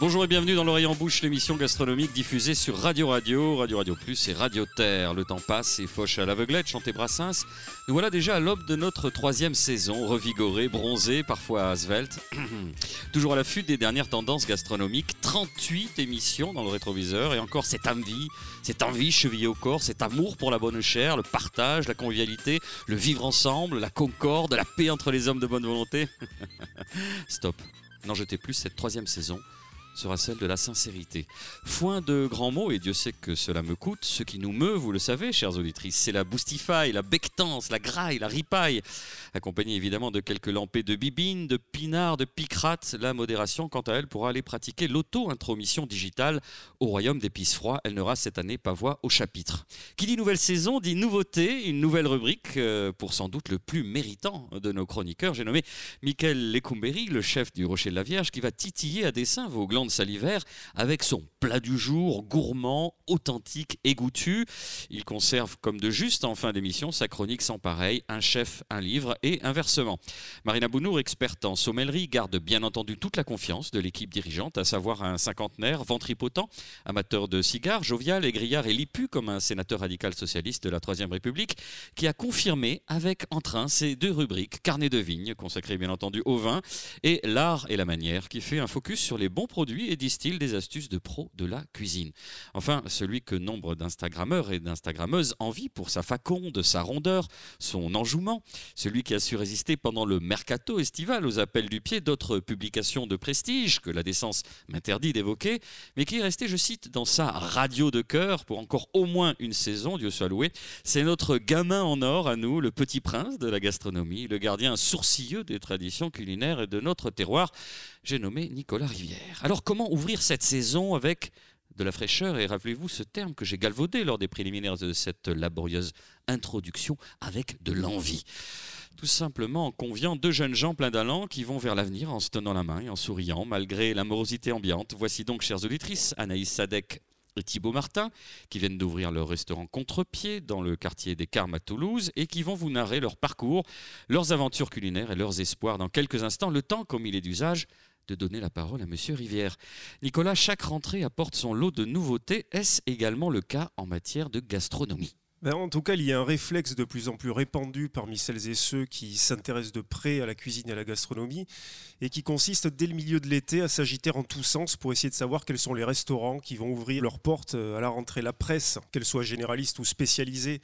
Bonjour et bienvenue dans l'oreille en bouche, l'émission gastronomique diffusée sur Radio Radio, Radio Radio Plus et Radio Terre. Le temps passe et fauche à l'aveuglette, chanter Brassens. Nous voilà déjà à l'aube de notre troisième saison, revigoré, bronzé, parfois svelte. Toujours à l'affût des dernières tendances gastronomiques, 38 émissions dans le rétroviseur et encore cette envie, cette envie chevillée au corps, cet amour pour la bonne chair, le partage, la convivialité, le vivre ensemble, la concorde, la paix entre les hommes de bonne volonté. Stop, n'en jetez plus cette troisième saison sera celle de la sincérité. Foin de grands mots, et Dieu sait que cela me coûte, ce qui nous meut, vous le savez, chères auditrices, c'est la boostify, la bectance, la graille, la ripaille, accompagnée évidemment de quelques lampées de bibine, de pinard, de picrate. La modération, quant à elle, pourra aller pratiquer l'auto-intromission digitale au royaume d'épices froids. Elle n'aura cette année pas voix au chapitre. Qui dit nouvelle saison dit nouveauté, une nouvelle rubrique euh, pour sans doute le plus méritant de nos chroniqueurs. J'ai nommé Michael Lecumberi, le chef du Rocher de la Vierge, qui va titiller à dessein vos glandes salivaire avec son plat du jour gourmand, authentique et goûtu. Il conserve comme de juste en fin d'émission sa chronique sans pareil, un chef, un livre et inversement. Marina Bounour, experte en sommellerie, garde bien entendu toute la confiance de l'équipe dirigeante, à savoir un cinquantenaire ventripotent, amateur de cigares, jovial, égrillard et lipu comme un sénateur radical socialiste de la Troisième République, qui a confirmé avec entrain ces deux rubriques, carnet de vigne, consacré bien entendu au vin, et l'art et la manière, qui fait un focus sur les bons produits et distille des astuces de pro de la cuisine. Enfin, celui que nombre d'Instagrammeurs et d'Instagrammeuses envient pour sa faconde, sa rondeur, son enjouement, celui qui a su résister pendant le mercato estival aux appels du pied d'autres publications de prestige que la décence m'interdit d'évoquer, mais qui est resté, je cite, dans sa radio de cœur pour encore au moins une saison, Dieu soit loué. C'est notre gamin en or à nous, le petit prince de la gastronomie, le gardien sourcilleux des traditions culinaires et de notre terroir j'ai nommé Nicolas Rivière. Alors comment ouvrir cette saison avec de la fraîcheur et rappelez-vous ce terme que j'ai galvaudé lors des préliminaires de cette laborieuse introduction avec de l'envie. Tout simplement en conviant deux jeunes gens pleins d'allant qui vont vers l'avenir en se tenant la main et en souriant malgré la morosité ambiante. Voici donc, chères auditrices, Anaïs Sadek et Thibaut Martin, qui viennent d'ouvrir leur restaurant Contre-Pied dans le quartier des Carmes à Toulouse et qui vont vous narrer leur parcours, leurs aventures culinaires et leurs espoirs dans quelques instants, le temps, comme il est d'usage, de donner la parole à Monsieur Rivière. Nicolas, chaque rentrée apporte son lot de nouveautés. Est-ce également le cas en matière de gastronomie? En tout cas, il y a un réflexe de plus en plus répandu parmi celles et ceux qui s'intéressent de près à la cuisine et à la gastronomie, et qui consiste dès le milieu de l'été à s'agiter en tous sens pour essayer de savoir quels sont les restaurants qui vont ouvrir leurs portes à la rentrée. La presse, qu'elle soit généraliste ou spécialisée,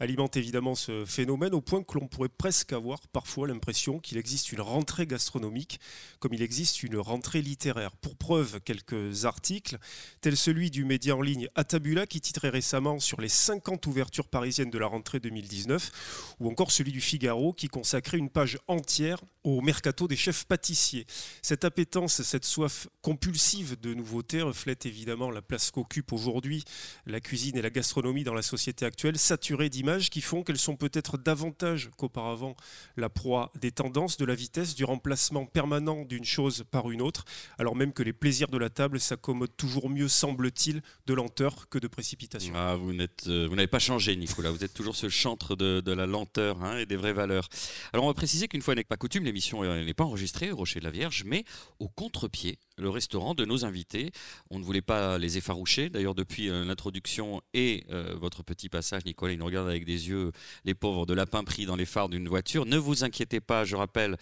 alimente évidemment ce phénomène au point que l'on pourrait presque avoir parfois l'impression qu'il existe une rentrée gastronomique comme il existe une rentrée littéraire. Pour preuve, quelques articles, tels celui du média en ligne Atabula qui titrait récemment sur les 50 ouvertures parisiennes de la rentrée 2019, ou encore celui du Figaro qui consacrait une page entière au mercato des chefs pâtissiers. Cette appétence, cette soif compulsive de nouveautés reflète évidemment la place qu'occupe aujourd'hui la cuisine et la gastronomie dans la société actuelle, saturée d'images qui font qu'elles sont peut-être davantage qu'auparavant la proie des tendances, de la vitesse, du remplacement permanent d'une chose par une autre, alors même que les plaisirs de la table s'accommodent toujours mieux, semble-t-il, de lenteur que de précipitation. Ah, vous euh, n'avez pas changé, Nicolas. Vous êtes toujours ce chantre de, la lenteur hein, et des vraies valeurs. Alors, on va préciser qu'une fois n'est pas coutume, l'émission n'est pas enregistrée au Rocher de la Vierge, mais au contre-pied le restaurant de nos invités. On ne voulait pas les effaroucher. D'ailleurs, depuis euh, l'introduction et euh, votre petit passage, Nicolas, il nous regarde avec des yeux, les pauvres, de lapin pris dans les phares d'une voiture. Ne vous inquiétez pas, je rappelle,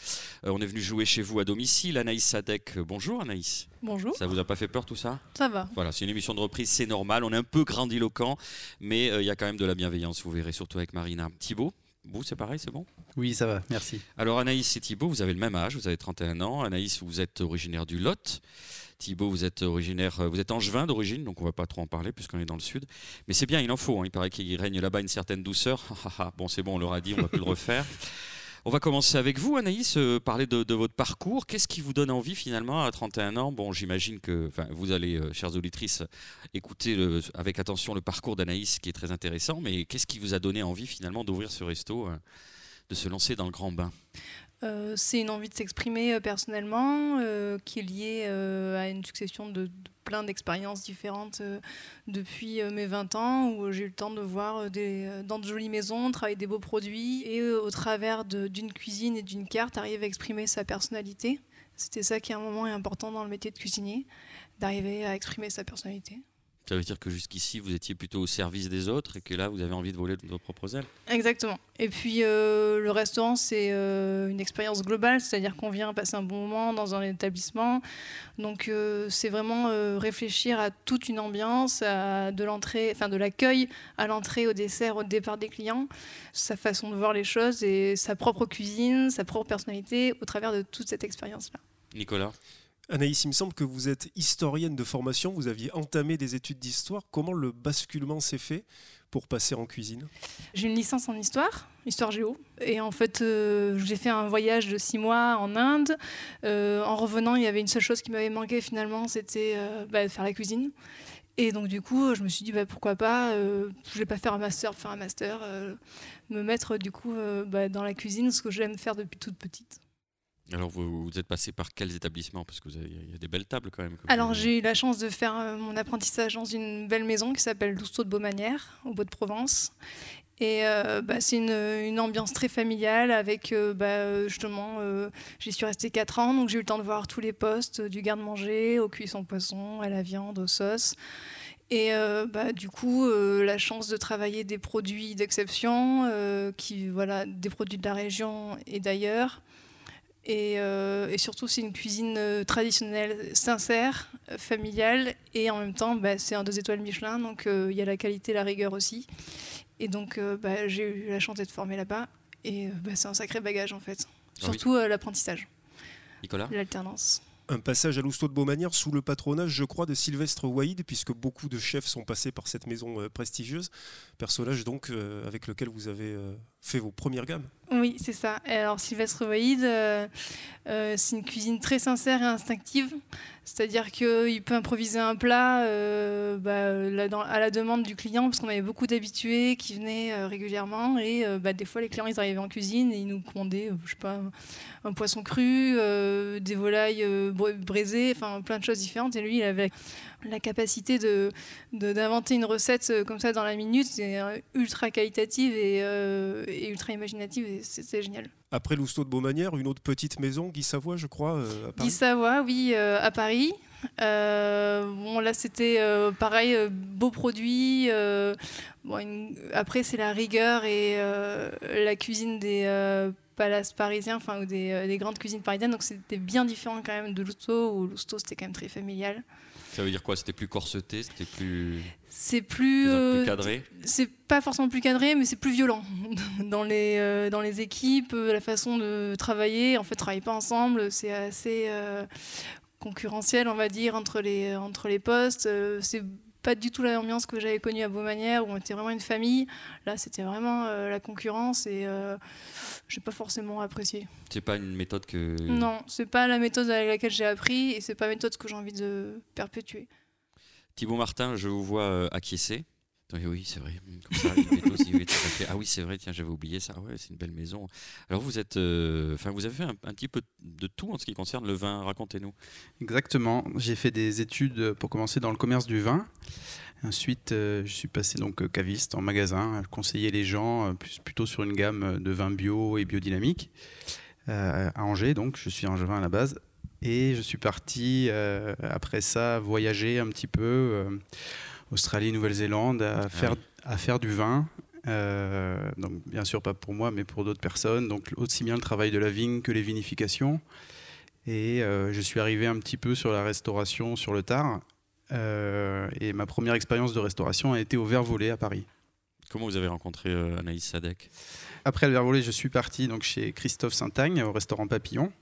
euh, on est venu jouer chez vous à domicile. Anaïs Sadek, bonjour Anaïs. Bonjour. Ça vous a pas fait peur tout ça? Ça va. Voilà, c'est une émission de reprise, c'est normal. On est un peu grandiloquent, mais il y a quand même de la bienveillance, vous verrez, surtout avec Marina. Thibaut vous, c'est pareil, c'est bon? Oui, ça va, merci. Alors Anaïs et Thibaut, vous avez le même âge, vous avez 31 ans. Anaïs, vous êtes originaire du Lot. Thibaut, vous êtes originaire, euh, vous êtes angevin d'origine, donc on va pas trop en parler puisqu'on est dans le sud. Mais c'est bien, il en faut. Hein. Il paraît qu'il règne là-bas une certaine douceur. bon, c'est bon, on l'aura dit, on va plus le refaire. On va commencer avec vous, Anaïs, euh, parler de, votre parcours. Qu'est-ce qui vous donne envie finalement à 31 ans? Bon, j'imagine que vous allez, euh, chères auditrices, écouter avec attention le parcours d'Anaïs qui est très intéressant, mais qu'est-ce qui vous a donné envie finalement d'ouvrir ce resto, euh, de se lancer dans le grand bain? C'est une envie de s'exprimer personnellement qui est liée à une succession de plein d'expériences différentes euh, depuis euh, mes 20 ans où j'ai eu le temps de voir euh, dans de jolies maisons, travailler des beaux produits et au travers d'une cuisine et d'une carte arriver à exprimer sa personnalité. C'était ça qui, à un moment, est important dans le métier de cuisinier, d'arriver à exprimer sa personnalité. Ça veut dire que jusqu'ici, vous étiez plutôt au service des autres et que là, vous avez envie de voler de vos propres ailes Exactement. Et puis, euh, le restaurant, c'est euh, une expérience globale, c'est-à-dire qu'on vient passer un bon moment dans un établissement. Donc, euh, c'est vraiment réfléchir à toute une ambiance, à de l'entrée, enfin de l'accueil à l'entrée, au dessert, au départ des clients, sa façon de voir les choses et sa propre cuisine, sa propre personnalité au travers de toute cette expérience-là. Nicolas? Anaïs, il me semble que vous êtes historienne de formation, vous aviez entamé des études d'histoire. Comment le basculement s'est fait pour passer en cuisine? J'ai une licence en histoire, histoire géo. Et en fait, euh, j'ai fait un voyage de six mois en Inde. Euh, en revenant, il y avait une seule chose qui m'avait manqué finalement, c'était euh, bah, faire la cuisine. Et donc du coup, je me suis dit bah, pourquoi pas, je ne vais pas faire un master, faire un master, me mettre du coup bah, dans la cuisine, ce que j'aime faire depuis toute petite. Alors, vous, êtes passé par quels établissements? Parce qu'il y a des belles tables quand même. Alors, j'ai eu la chance de faire euh, mon apprentissage dans une belle maison qui s'appelle Lousteau de Beaumanière, au Beau-de-Provence. Et euh, bah, c'est une, ambiance très familiale avec euh, bah, justement, j'y suis restée 4 ans, donc j'ai eu le temps de voir tous les postes, du garde-manger au cuisson poisson, à la viande, aux sauces. Et bah, du coup, la chance de travailler des produits d'exception, qui voilà, des produits de la région et d'ailleurs. Euh, et, surtout, c'est une cuisine euh, traditionnelle, sincère, euh, familiale, et en même temps, bah, c'est un deux étoiles Michelin, donc il y a la qualité, la rigueur aussi. Et donc, bah, j'ai eu la chance d'être formée là-bas, et bah, c'est un sacré bagage en fait. Ah surtout l'apprentissage. Nicolas L'alternance un passage à l'Ousteau de Beaumanière sous le patronage, je crois, de Sylvestre Waïd, puisque beaucoup de chefs sont passés par cette maison prestigieuse, personnage donc euh, avec lequel vous avez euh, fait vos premières gammes. Oui, c'est ça. Alors Sylvestre Waïd, c'est une cuisine très sincère et instinctive, c'est-à-dire qu'il peut improviser un plat bah, à la demande du client, parce qu'on avait beaucoup d'habitués qui venaient régulièrement, et bah, des fois les clients ils arrivaient en cuisine et ils nous commandaient, je sais pas, un poisson cru, des volailles braisé, enfin plein de choses différentes. Et lui, il avait la capacité de d'inventer une recette euh, comme ça dans la minute, c'est euh, ultra qualitative euh, et, ultra imaginative, et c'est génial. Après Lousteau de Beaumanière, une autre petite maison, Guy Savoie, je crois, à Paris. Guy Savoie, oui, à Paris. bon, là, c'était pareil, beau produit. bon, après, c'est la rigueur et la cuisine des palaces parisiens, enfin, ou des, des, grandes cuisines parisiennes. Donc, c'était bien différent quand même de Lousteau, où Lousteau, c'était quand même très familial. Ça veut dire quoi? C'était plus corseté C'était plus. C'est plus. Euh, cadré? C'est pas forcément plus cadré, mais c'est plus violent. dans, les, euh, dans les équipes, euh, la façon de travailler, en fait, travailler pas ensemble, c'est assez concurrentiel, on va dire, entre les, entre les postes. c'est pas du tout l'ambiance que j'avais connue à Beaumanière où on était vraiment une famille. Là, c'était vraiment la concurrence et euh, j'ai pas forcément apprécié. C'est pas une méthode que. Non, c'est pas la méthode avec laquelle j'ai appris et c'est pas la méthode que j'ai envie de perpétuer. Thibaut Martin, je vous vois euh, acquiescer. Oui, c'est vrai. ah oui, c'est vrai. Tiens, j'avais oublié ça. Ouais, c'est une belle maison. Alors vous êtes, euh, enfin, vous avez fait un, petit peu de tout en ce qui concerne le vin. Racontez-nous. Exactement. J'ai fait des études pour commencer dans le commerce du vin. Ensuite, euh, je suis passé donc euh, caviste en magasin, conseiller les gens plus, plutôt sur une gamme de vins bio et biodynamiques à Angers. Donc, je suis angevin à la base. Et je suis parti après ça voyager un petit peu Australie, Nouvelle-Zélande à ah faire à faire du vin. donc bien sûr pas pour moi, mais pour d'autres personnes. Donc aussi bien le travail de la vigne que les vinifications. Et je suis arrivé un petit peu sur la restauration sur le tard. Euh, et ma première expérience de restauration a été au Volé à Paris. Comment vous avez rencontré euh, Anaïs Sadek? Après le Volé, je suis parti donc chez Christophe Saint-Agne au restaurant Papillon.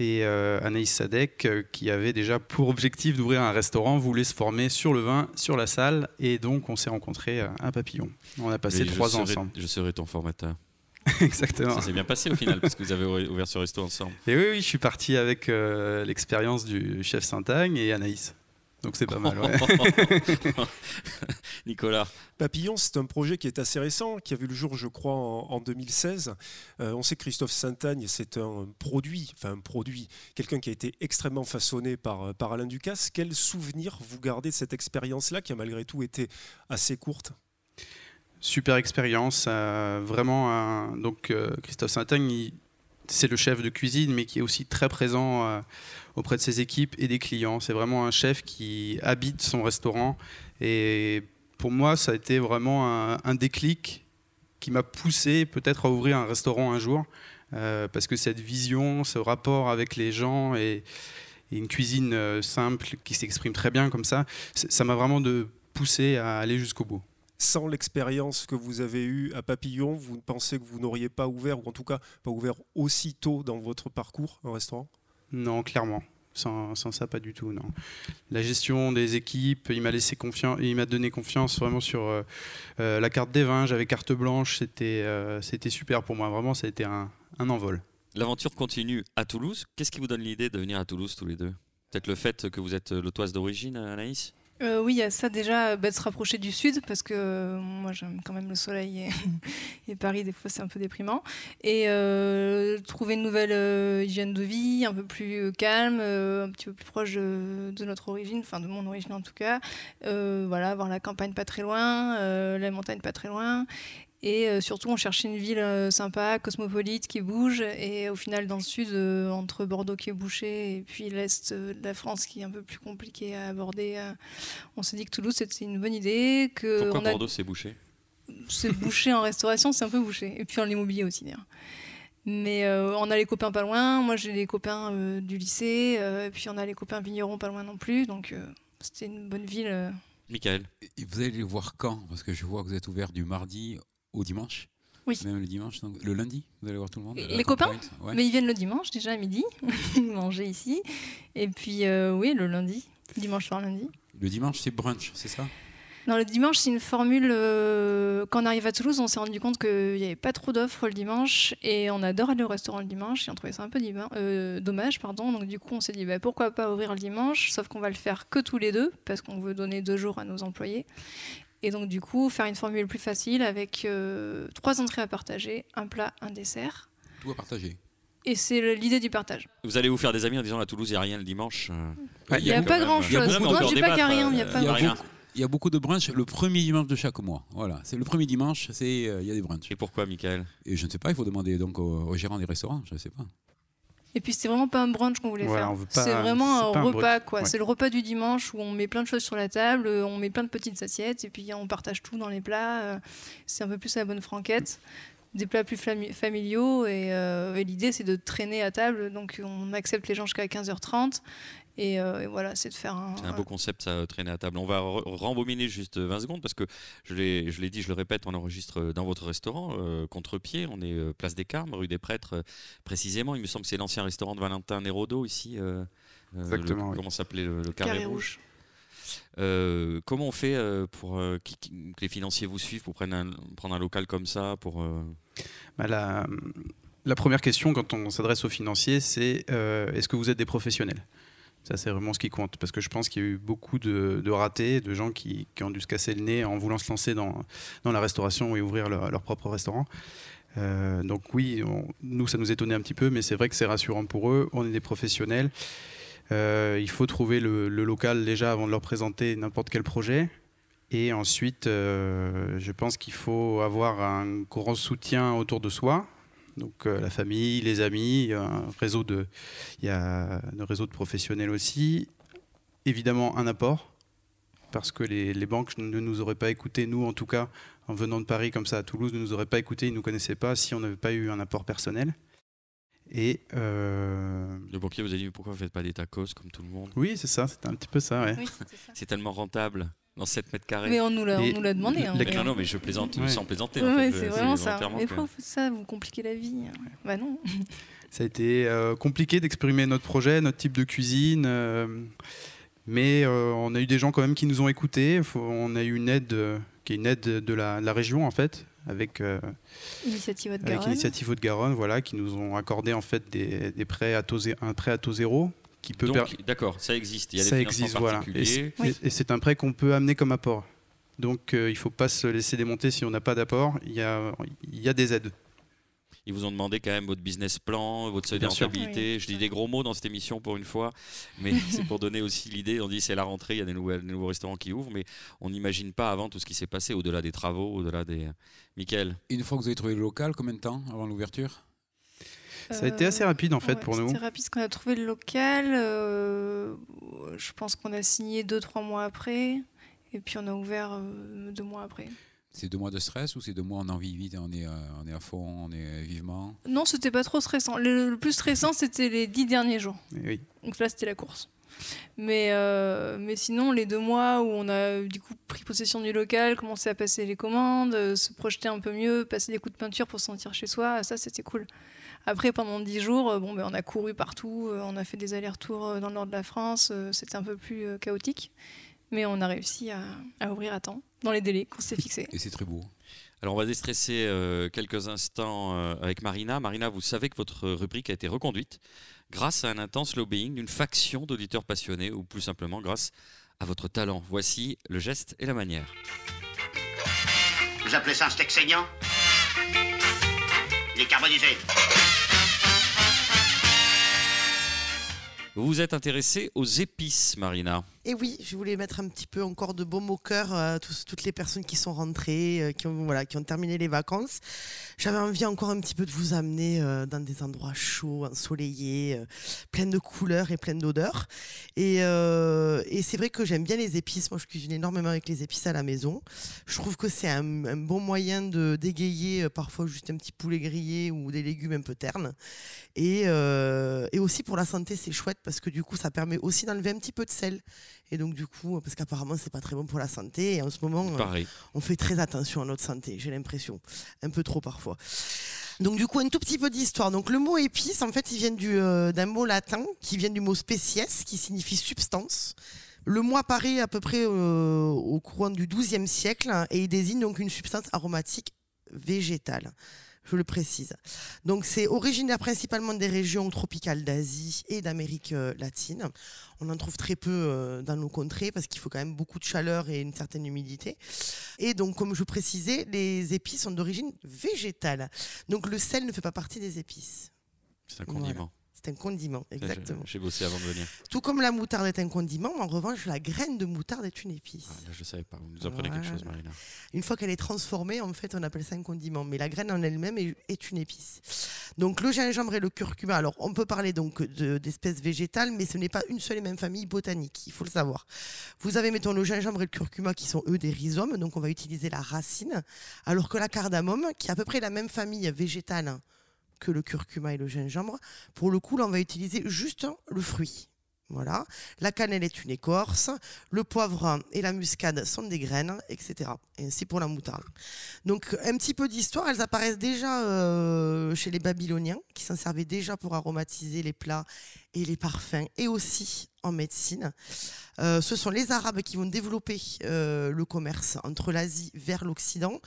Et euh, Anaïs Sadek, qui avait déjà pour objectif d'ouvrir un restaurant, voulait se former sur le vin, sur la salle. Et donc, on s'est rencontrés à Papillon. On a passé trois ans ensemble. Je serai ton formateur. Exactement. Ça s'est bien passé au final, parce que vous avez ouvert ce resto ensemble. Et oui, oui, je suis parti avec l'expérience du chef Saint-Agne et Anaïs. Donc c'est pas mal. Nicolas. Papillon, c'est un projet qui est assez récent, qui a vu le jour, je crois, en, 2016. Euh, on sait que Christophe Saint-Agne, c'est un produit, enfin un produit, quelqu'un qui a été extrêmement façonné par, par Alain Ducasse. Quel souvenir vous gardez de cette expérience-là, qui a malgré tout été assez courte? Super expérience, euh, vraiment. donc euh, Christophe Saint-Agne, c'est le chef de cuisine, mais qui est aussi très présent euh, auprès de ses équipes et des clients. C'est vraiment un chef qui habite son restaurant. Et pour moi, ça a été vraiment un, déclic qui m'a poussé peut-être à ouvrir un restaurant un jour. Euh, parce que cette vision, ce rapport avec les gens et, une cuisine euh, simple qui s'exprime très bien comme ça, ça m'a vraiment poussé à aller jusqu'au bout sans l'expérience que vous avez eue à Papillon, vous pensez que vous n'auriez pas ouvert, ou en tout cas pas ouvert aussitôt dans votre parcours un restaurant? Non, clairement. Sans, ça, pas du tout. Non. La gestion des équipes, il m'a laissé confiance, il m'a donné confiance vraiment sur euh, euh, la carte des vins. J'avais carte blanche, c'était euh, c'était super pour moi. Vraiment, ça a été un, un envol. L'aventure continue à Toulouse. Qu'est-ce qui vous donne l'idée de venir à Toulouse tous les deux? Peut-être le fait que vous êtes l'autoise d'origine, Anaïs? Euh, oui, il y a ça déjà, bah, de se rapprocher du sud, parce que euh, moi j'aime quand même le soleil et, Paris, des fois c'est un peu déprimant. Et euh, trouver une nouvelle hygiène de vie, un peu plus calme, un petit peu plus proche de, notre origine, enfin de mon origine en tout cas. voilà, avoir la campagne pas très loin, la montagne pas très loin. Et euh, surtout, on cherchait une ville euh, sympa, cosmopolite, qui bouge. Et au final, dans le sud, euh, entre Bordeaux qui est bouché et puis l'est de la France qui est un peu plus compliqué à aborder, on s'est dit que Toulouse, c'était une bonne idée. Que Pourquoi Bordeaux, c'est bouché? C'est bouché en restauration, c'est un peu bouché. Et puis en immobilier aussi, d'ailleurs. Mais on a les copains pas loin. Moi, j'ai les copains du lycée. et puis on a les copains vignerons pas loin non plus. Donc c'était une bonne ville. Michael. vous allez les voir quand? Parce que je vois que vous êtes ouvert du mardi au dimanche oui. Même le dimanche, donc le lundi, vous allez voir tout le monde. Les copains Mais ils viennent le dimanche déjà à midi, manger ici. Et puis, euh, oui, le lundi, dimanche soir, lundi. Le dimanche, c'est brunch, c'est ça? Non, le dimanche, c'est une formule. Euh, quand on arrive à Toulouse, on s'est rendu compte qu'il n'y avait pas trop d'offres le dimanche. Et on adore aller au restaurant le dimanche. Et on trouvait ça un peu euh, dommage. Pardon. Donc, du coup, on s'est dit bah, pourquoi pas ouvrir le dimanche? Sauf qu'on va le faire que tous les deux, parce qu'on veut donner deux jours à nos employés. Et donc, du coup, faire une formule plus facile avec euh, trois entrées à partager, un plat, un dessert. Tout à partager. Et c'est l'idée du partage. Vous allez vous faire des amis en disant à Toulouse, il n'y a rien le dimanche Il n'y a, pas grand-chose. Moi, je dis pas qu'il n'y a rien, il n'y a pas rien. Il y a beaucoup de brunchs le premier dimanche de chaque mois. Voilà, c'est le premier dimanche, c'est euh, il y a des brunchs. Et pourquoi, Michael? Et je ne sais pas, il faut demander donc aux, gérants des restaurants, je ne sais pas. Et puis c'était vraiment pas un brunch qu'on voulait faire. C'est vraiment un repas, quoi. C'est le repas du dimanche où on met plein de choses sur la table, on met plein de petites assiettes et puis on partage tout dans les plats. Euh, c'est un peu plus à la bonne franquette. Des plats plus familiaux euh, et, l'idée c'est de traîner à table. Donc on accepte les gens jusqu'à 15h30 euh, et, voilà, c'est de faire un. C'est un beau concept, ça, traîner à table. On va rembobiner juste 20 secondes parce que je l'ai dit, je le répète, on enregistre dans votre restaurant, euh, contre-pied. On est euh, place des Carmes, rue des Prêtres, précisément. Il me semble que c'est l'ancien restaurant de Valentin Nérodo ici. Exactement. Comment s'appelait le, Carré, Rouge. comment on fait pour que les financiers vous suivent pour prendre un, prendre un local comme ça pour, bah, la, la, première question quand on s'adresse aux financiers, c'est est-ce que vous êtes des professionnels? Ça, c'est vraiment ce qui compte. Parce que je pense qu'il y a eu beaucoup de, ratés, de gens qui, ont dû se casser le nez en voulant se lancer dans, la restauration et ouvrir leur, propre restaurant. Euh, donc oui, nous, ça nous étonnait un petit peu, mais c'est vrai que c'est rassurant pour eux. On est des professionnels. Euh, il faut trouver le, local déjà avant de leur présenter n'importe quel projet. Et ensuite, euh, je pense qu'il faut avoir un grand soutien autour de soi, donc euh, la famille, les amis, il y a un réseau de, il y a un réseau de professionnels aussi. Évidemment un apport, parce que les, banques ne nous auraient pas écoutés, nous en tout cas, en venant de Paris comme ça à Toulouse, ne nous auraient pas écoutés, ils ne nous connaissaient pas si on n'avait pas eu un apport personnel. Et euh... Le banquier vous a dit pourquoi vous ne faites pas des tacos comme tout le monde? Oui, c'est ça, c'est un petit peu ça. c'est tellement rentable dans 7 mètres carrés. Mais on nous l'a demandé. Hein, non, non, mais je plaisante sans plaisanter. Oui, c'est vraiment ça. Mais pourquoi ça Vous compliquez la vie. Bah non. Ça a été euh, compliqué d'exprimer notre projet, notre type de cuisine. Euh, mais euh, on a eu des gens quand même qui nous ont écoutés. on a eu une aide qui est une aide de la, région en fait, avec Initiative Haute-Garonne. Avec Initiative Haute-Garonne, voilà, qui nous ont accordé en fait des, des prêts à taux, un prêt à taux zéro peut D'accord, ça existe. Il y a ça des existe, voilà. Et c'est un prêt qu'on peut amener comme apport. Donc euh, il ne faut pas se laisser démonter si on n'a pas d'apport. Il y a, il y a des aides. Ils vous ont demandé quand même votre business plan, votre seuil de rentabilité. Je dis des gros mots dans cette émission pour une fois, mais c'est pour donner aussi l'idée. On dit c'est la rentrée, il y a des, nouveaux restaurants qui ouvrent, mais on n'imagine pas avant tout ce qui s'est passé, au-delà des travaux, au-delà des. Michael Une fois que vous avez trouvé le local, combien de temps avant l'ouverture? Ça a été assez rapide en fait Ouais, pour nous. C'était rapide parce qu'on a trouvé le local. euh, je pense qu'on a signé deux, trois mois après. Et puis on a ouvert euh, deux mois après. C'est deux mois de stress ou c'est deux mois on a envie vite, on est, euh, on est à fond, on est vivement? Non, c'était pas trop stressant. Le, le plus stressant, c'était les dix derniers jours. Et oui. Donc là, c'était la course. Mais, euh, mais sinon, les deux mois où on a du coup pris possession du local, commencé à passer les commandes, euh, se projeter un peu mieux, passer des coups de peinture pour se sentir chez soi, ça c'était cool. Après, pendant dix jours, euh, bon, ben, on a couru partout, euh, on a fait des allers-retours euh, dans le nord de la France, c'était un peu plus chaotique. Mais on a réussi à, à ouvrir à temps, dans les délais qu'on s'est fixés. Et c'est très beau. Alors on va déstresser euh, quelques instants euh, avec Marina. Marina, vous savez que votre rubrique a été reconduite grâce à un intense lobbying d'une faction d'auditeurs passionnés ou plus simplement grâce à votre talent. Voici le geste et la manière. Vous appelez ça un steak saignant? Il est carbonisé. Vous vous êtes intéressé aux épices, Marina. Et oui, je voulais mettre un petit peu encore de baume au cœur à toutes les personnes qui sont rentrées, euh, qui ont, voilà, qui ont terminé les vacances. J'avais envie encore un petit peu de vous amener euh, dans des endroits chauds, ensoleillés, euh, pleins de couleurs et pleins d'odeurs. Et, euh, et c'est vrai que j'aime bien les épices. Moi, je cuisine énormément avec les épices à la maison. Je trouve que c'est un, bon moyen de dégayer parfois juste un petit poulet grillé ou des légumes un peu ternes. Et, et aussi pour la santé, c'est chouette parce que du coup, ça permet aussi d'enlever un petit peu de sel. Et donc du coup, parce qu'apparemment, c'est pas très bon pour la santé. Et en ce moment, euh, Pareil. on fait très attention à notre santé, j'ai l'impression. Un peu trop parfois. Donc du coup, un tout petit peu d'histoire. Donc le mot épice, en fait, il vient du, euh, d'un mot latin qui vient du mot species, qui signifie substance. Le mot apparaît à peu près euh, au courant du XIIe siècle et il désigne donc une substance aromatique végétale. Je le précise. Donc c'est originaire principalement des régions tropicales d'Asie et d'Amérique euh, latine. On en trouve très peu euh, dans nos contrées parce qu'il faut quand même beaucoup de chaleur et une certaine humidité. Et donc, comme je précisais, les épices sont d'origine végétale. Donc le sel ne fait pas partie des épices. C'est un Voilà. C'est un condiment, exactement. J'ai bossé avant de venir. Tout comme la moutarde est un condiment, en revanche, la graine de moutarde est une épice. Ah, là, je savais pas. Vous nous apprenez quelque chose. Marina. Une fois qu'elle est transformée, en fait, on appelle ça un condiment. Mais la graine en elle-même est, une épice. Donc le gingembre et le curcuma. Alors on peut parler donc de- d'espèces végétales, mais ce n'est pas une seule et même famille botanique. Il faut le savoir. Vous avez mettons le gingembre et le curcuma qui sont eux des rhizomes, donc on va utiliser la racine, alors que la cardamome, qui est à peu près la même famille végétale que le curcuma et le gingembre, pour le coup là on va utiliser juste le fruit. Voilà. La cannelle est une écorce, le poivre et la muscade sont des graines, etc. Et ainsi pour la moutarde. Donc un petit peu d'histoire, elles apparaissent déjà euh, chez les Babyloniens, qui s'en servaient déjà pour aromatiser les plats et les parfums, et aussi en médecine. Euh, ce sont les Arabes qui vont développer euh, le commerce entre l'Asie vers l'Occident.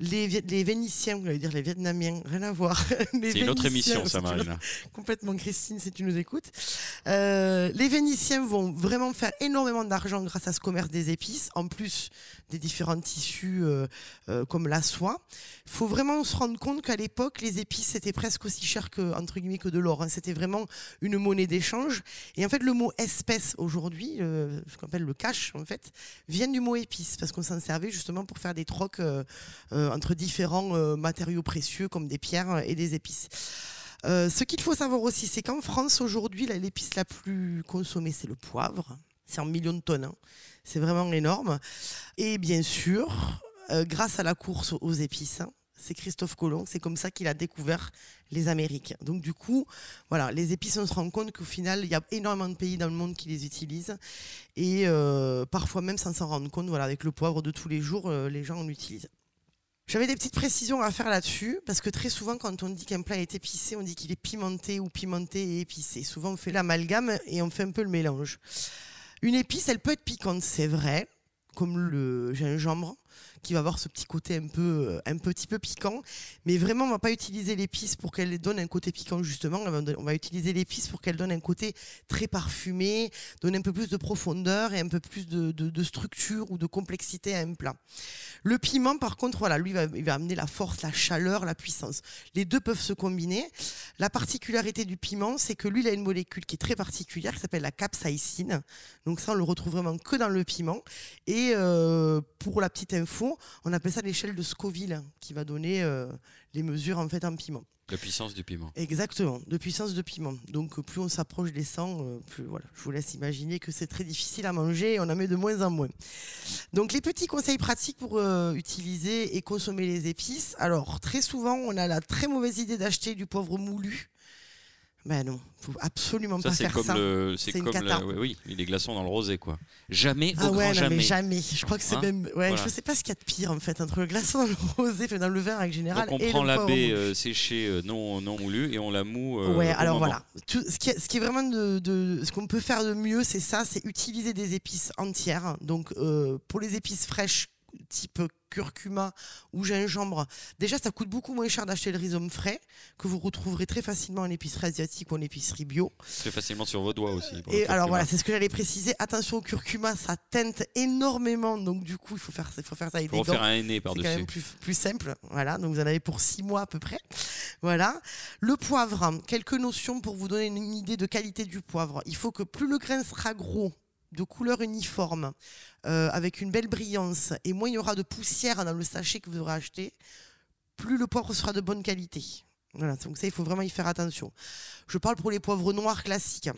Les, Vénitiens, j'allais dire les Vietnamiens, rien à voir. C'est une autre émission, ça, Marina. complètement Christine si tu nous écoutes. Euh, les Vénitiens vont vraiment faire énormément d'argent grâce à ce commerce des épices, en plus des différents tissus euh, euh, comme la soie. Il faut vraiment se rendre compte qu'à l'époque, les épices c'était presque aussi cher que entre guillemets que de l'or. hein. C'était vraiment une monnaie d'échange. Et en fait, le mot espèce aujourd'hui, ce qu'on appelle le cash en fait, vient du mot épice parce qu'on s'en servait justement pour faire des trocs entre différents euh, matériaux précieux comme des pierres et des épices. Euh, ce qu'il faut savoir aussi, c'est qu'en France, aujourd'hui, l'épice la plus consommée, c'est le poivre. C'est en millions de tonnes. hein. C'est vraiment énorme. Et bien sûr, euh, grâce à la course aux épices, hein, c'est Christophe Colomb, c'est comme ça qu'il a découvert les Amériques. Donc du coup, voilà, les épices, on se rend compte qu'au final, il y a énormément de pays dans le monde qui les utilisent. Et euh, parfois même sans s'en rendre compte, voilà, avec le poivre de tous les jours, euh, les gens en utilisent. J'avais des petites précisions à faire là-dessus, parce que très souvent, quand on dit qu'un plat est épicé, on dit qu'il est pimenté ou pimenté et épicé. Souvent, on fait l'amalgame et on fait un peu le mélange. Une épice, elle peut être piquante, c'est vrai, comme le gingembre, qui va avoir ce petit côté un peu, euh, un petit peu piquant. Mais vraiment, on va pas utiliser l'épice pour qu'elle donne un côté piquant, justement. On va- utiliser l'épice pour qu'elle donne un côté très parfumé, donne un peu plus de profondeur et un peu plus de, structure ou de complexité à un plat. Le piment, par contre, voilà, lui, il va amener la force, la chaleur, la puissance. Les deux peuvent se combiner. La particularité du piment, c'est que lui, il a une molécule qui est très particulière, qui s'appelle la capsaïcine. Donc ça, on le retrouve vraiment que dans le piment. Et euh, pour la petite info, on appelle ça l'échelle de Scoville, qui va donner euh, les mesures en fait en piment. La puissance du piment. Exactement, de puissance de piment. Donc euh, plus on s'approche des 100, euh, plus voilà, je vous laisse imaginer que c'est très difficile à manger et on en met de moins en moins. Donc les petits conseils pratiques pour euh, utiliser et consommer les épices. Alors très souvent, on a la très mauvaise idée d'acheter du poivre moulu. Ben non, faut absolument Ça, pas faire comme ça. le. C'est C'est une comme cata. la- oui, oui, les glaçons dans le rosé, quoi. Jamais, Ah au ouais, grand non, jamais. mais jamais. Je crois que c'est Hein même. Ouais, Voilà. je sais pas ce qu'il y a de pire en fait entre le glaçon dans le rosé, enfin, dans le vin en général. Donc on et prend la baie euh, séchée euh, non, non moulue et on la moue. euh, ouais, alors moment. voilà. Tout- ce, qui est, ce qui est vraiment de, de- ce qu'on peut faire de mieux, c'est ça, c'est utiliser des épices entières. Donc euh, pour les épices fraîches, type curcuma ou gingembre, déjà ça coûte beaucoup moins cher d'acheter le rhizome frais que vous retrouverez très facilement en épicerie asiatique ou en épicerie bio. Très facilement sur vos doigts aussi. pour Et alors voilà, c'est ce que j'allais préciser. Attention au curcuma, ça teinte énormément, donc du coup il faut faire, il faut faire ça avec Pour des gants. un henné C'est quand même plus, plus simple. Voilà, donc vous en avez pour six mois à peu près. Voilà. Le poivre, quelques notions pour vous donner une idée de qualité du poivre. Il faut que plus le grain sera gros, de couleur uniforme, euh, avec une belle brillance, et moins il y aura de poussière dans le sachet que vous aurez acheté, plus le poivre sera de bonne qualité. Voilà, donc ça, il faut vraiment y faire attention. Je parle pour les poivres noirs classiques.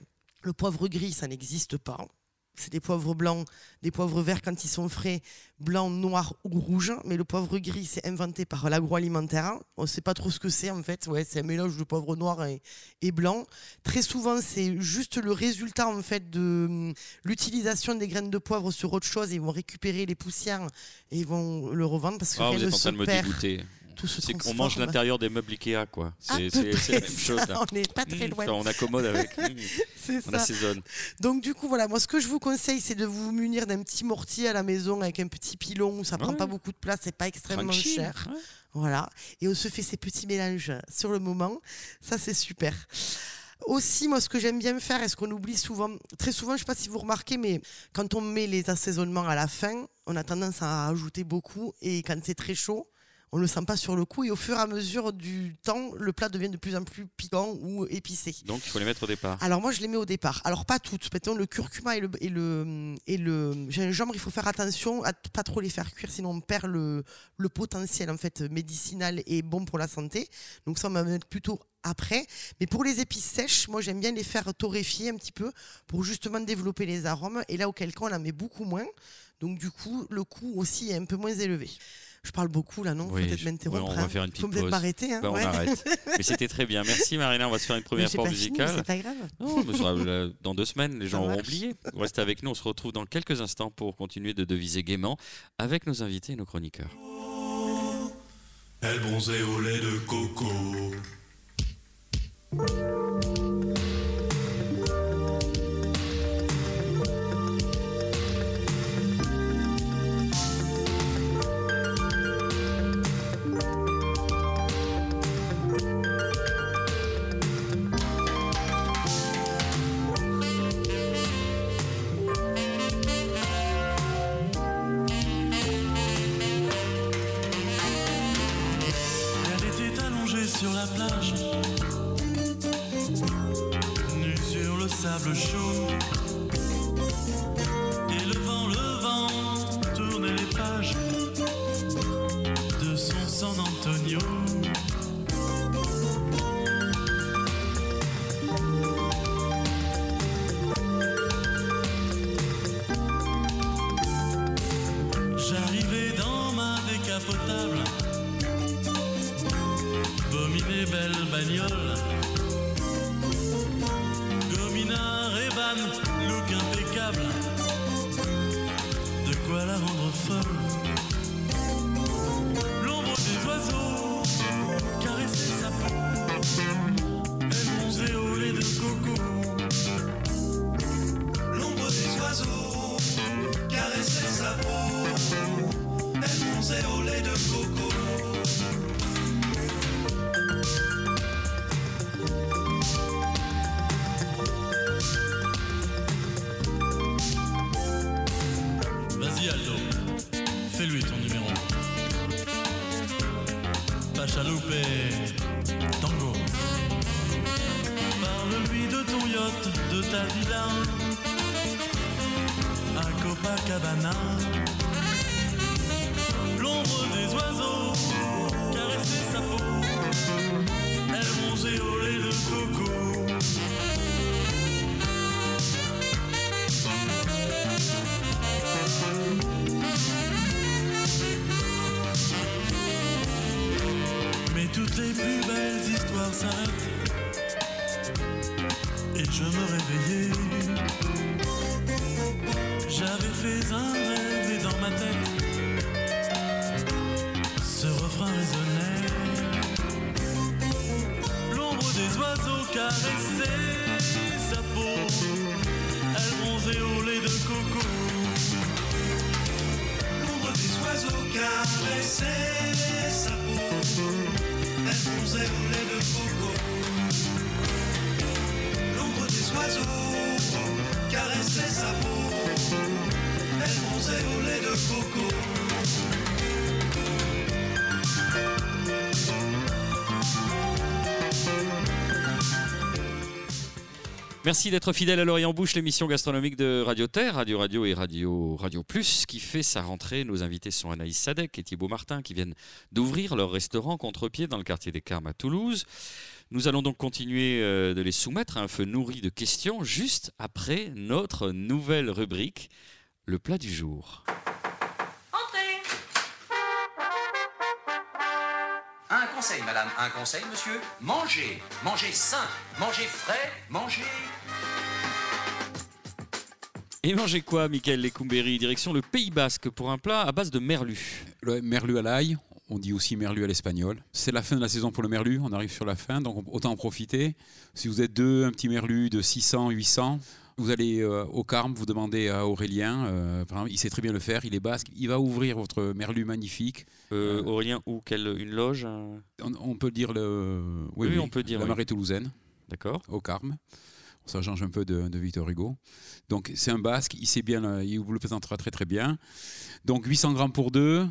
Le poivre gris, ça n'existe pas. C'est des poivres blancs, des poivres verts quand ils sont frais, blanc, noir ou rouge. Mais le poivre gris, c'est inventé par l'agroalimentaire. On ne sait pas trop ce que c'est en fait. Ouais, c'est un mélange de poivre noir et, et blanc. Très souvent, c'est juste le résultat en fait de hum, l'utilisation des graines de poivre sur autre chose. Ils vont récupérer les poussières et ils vont le revendre parce que Ah, rien vous ne êtes en se train de me perd. dégoûter. Tout se C'est qu'on mange l'intérieur des meubles Ikea, quoi. À C'est la même chose. là. On n'est pas très Mmh, loin. on accommode avec. Mmh, on ça. assaisonne. Donc du coup voilà, moi ce que je vous conseille c'est de vous munir d'un petit mortier à la maison avec un petit pilon où ça prend Ouais. pas beaucoup de place, c'est pas extrêmement Tranquille, cher. ouais. Voilà, et on se fait ces petits mélanges sur le moment, ça c'est super. Aussi, moi, ce que j'aime bien faire, et ce qu'on oublie souvent, très souvent, je sais pas si vous remarquez, mais quand on met les assaisonnements à la fin, on a tendance à ajouter beaucoup, et quand c'est très chaud, on le sent pas sur le coup, et au fur et à mesure du temps, le plat devient de plus en plus piquant ou épicé. Donc il faut les mettre au départ. Alors moi je les mets au départ. Alors pas toutes. Maintenant le curcuma et le, et le, et le gingembre, il faut faire attention à pas trop les faire cuire, sinon on perd le, le potentiel en fait médicinal et bon pour la santé. Donc ça on va mettre plutôt après. Mais pour les épices sèches, moi j'aime bien les faire torréfier un petit peu pour justement développer les arômes. Et là auquel cas on en met beaucoup moins. Donc du coup le coût aussi est un peu moins élevé. Je parle beaucoup là, non Oui, Faut peut-être m'interrompre. ouais, on va hein. faire une Faut petite peut-être pause. m'arrêter. Hein, Bah, on ouais. arrête. Mais c'était très bien. Merci Marina. On va se faire une première pause musicale. C'est pas grave. Non, mais ce sera, euh, dans deux semaines, les gens auront oublié. Restez avec nous, on se retrouve dans quelques instants pour continuer de deviser gaiement avec nos invités et nos chroniqueurs. Elle bronzait au lait de coco. de ta villa à Copacabana. L'ombre des oiseaux caressait sa peau, elles mangeaient au lait de coco. Mais toutes les plus belles histoires s'arrêtent je me réveillais. J'avais fait un rêve et dans ma tête, ce refrain résonnait. L'ombre des oiseaux caressait Merci d'être fidèle à l'Orient Bouche, l'émission gastronomique de Radio Terre, Radio Radio et Radio Radio Plus, qui fait sa rentrée. Nos invités sont Anaïs Sadek et Thibaut Martin, qui viennent d'ouvrir leur restaurant Contre-Pied dans le quartier des Carmes à Toulouse. Nous allons donc continuer euh, de les soumettre à un feu nourri de questions juste après notre nouvelle rubrique, le plat du jour. Un conseil, madame, un conseil, monsieur. Mangez, mangez sain, mangez frais, mangez. Et mangez quoi, Michael Lecumberi Direction le Pays Basque pour un plat à base de merlu. Le merlu à l'ail, on dit aussi merlu à l'espagnol. C'est la fin de la saison pour le merlu, on arrive sur la fin, donc autant en profiter. Si vous êtes deux, un petit merlu de 600, 800, vous allez euh, au Carme, vous demandez à Aurélien, euh, par exemple, il sait très bien le faire, il est basque, il va ouvrir votre merlu magnifique. Euh, Aurélien, ou quelle Une loge On, on peut dire le... Oui, on peut dire, La oui. marée toulousaine. D'accord au Carme. Ça change un peu de, de Victor Hugo. Donc c'est un basque, il sait bien, il vous le présentera très très bien. Donc 800 grammes pour deux.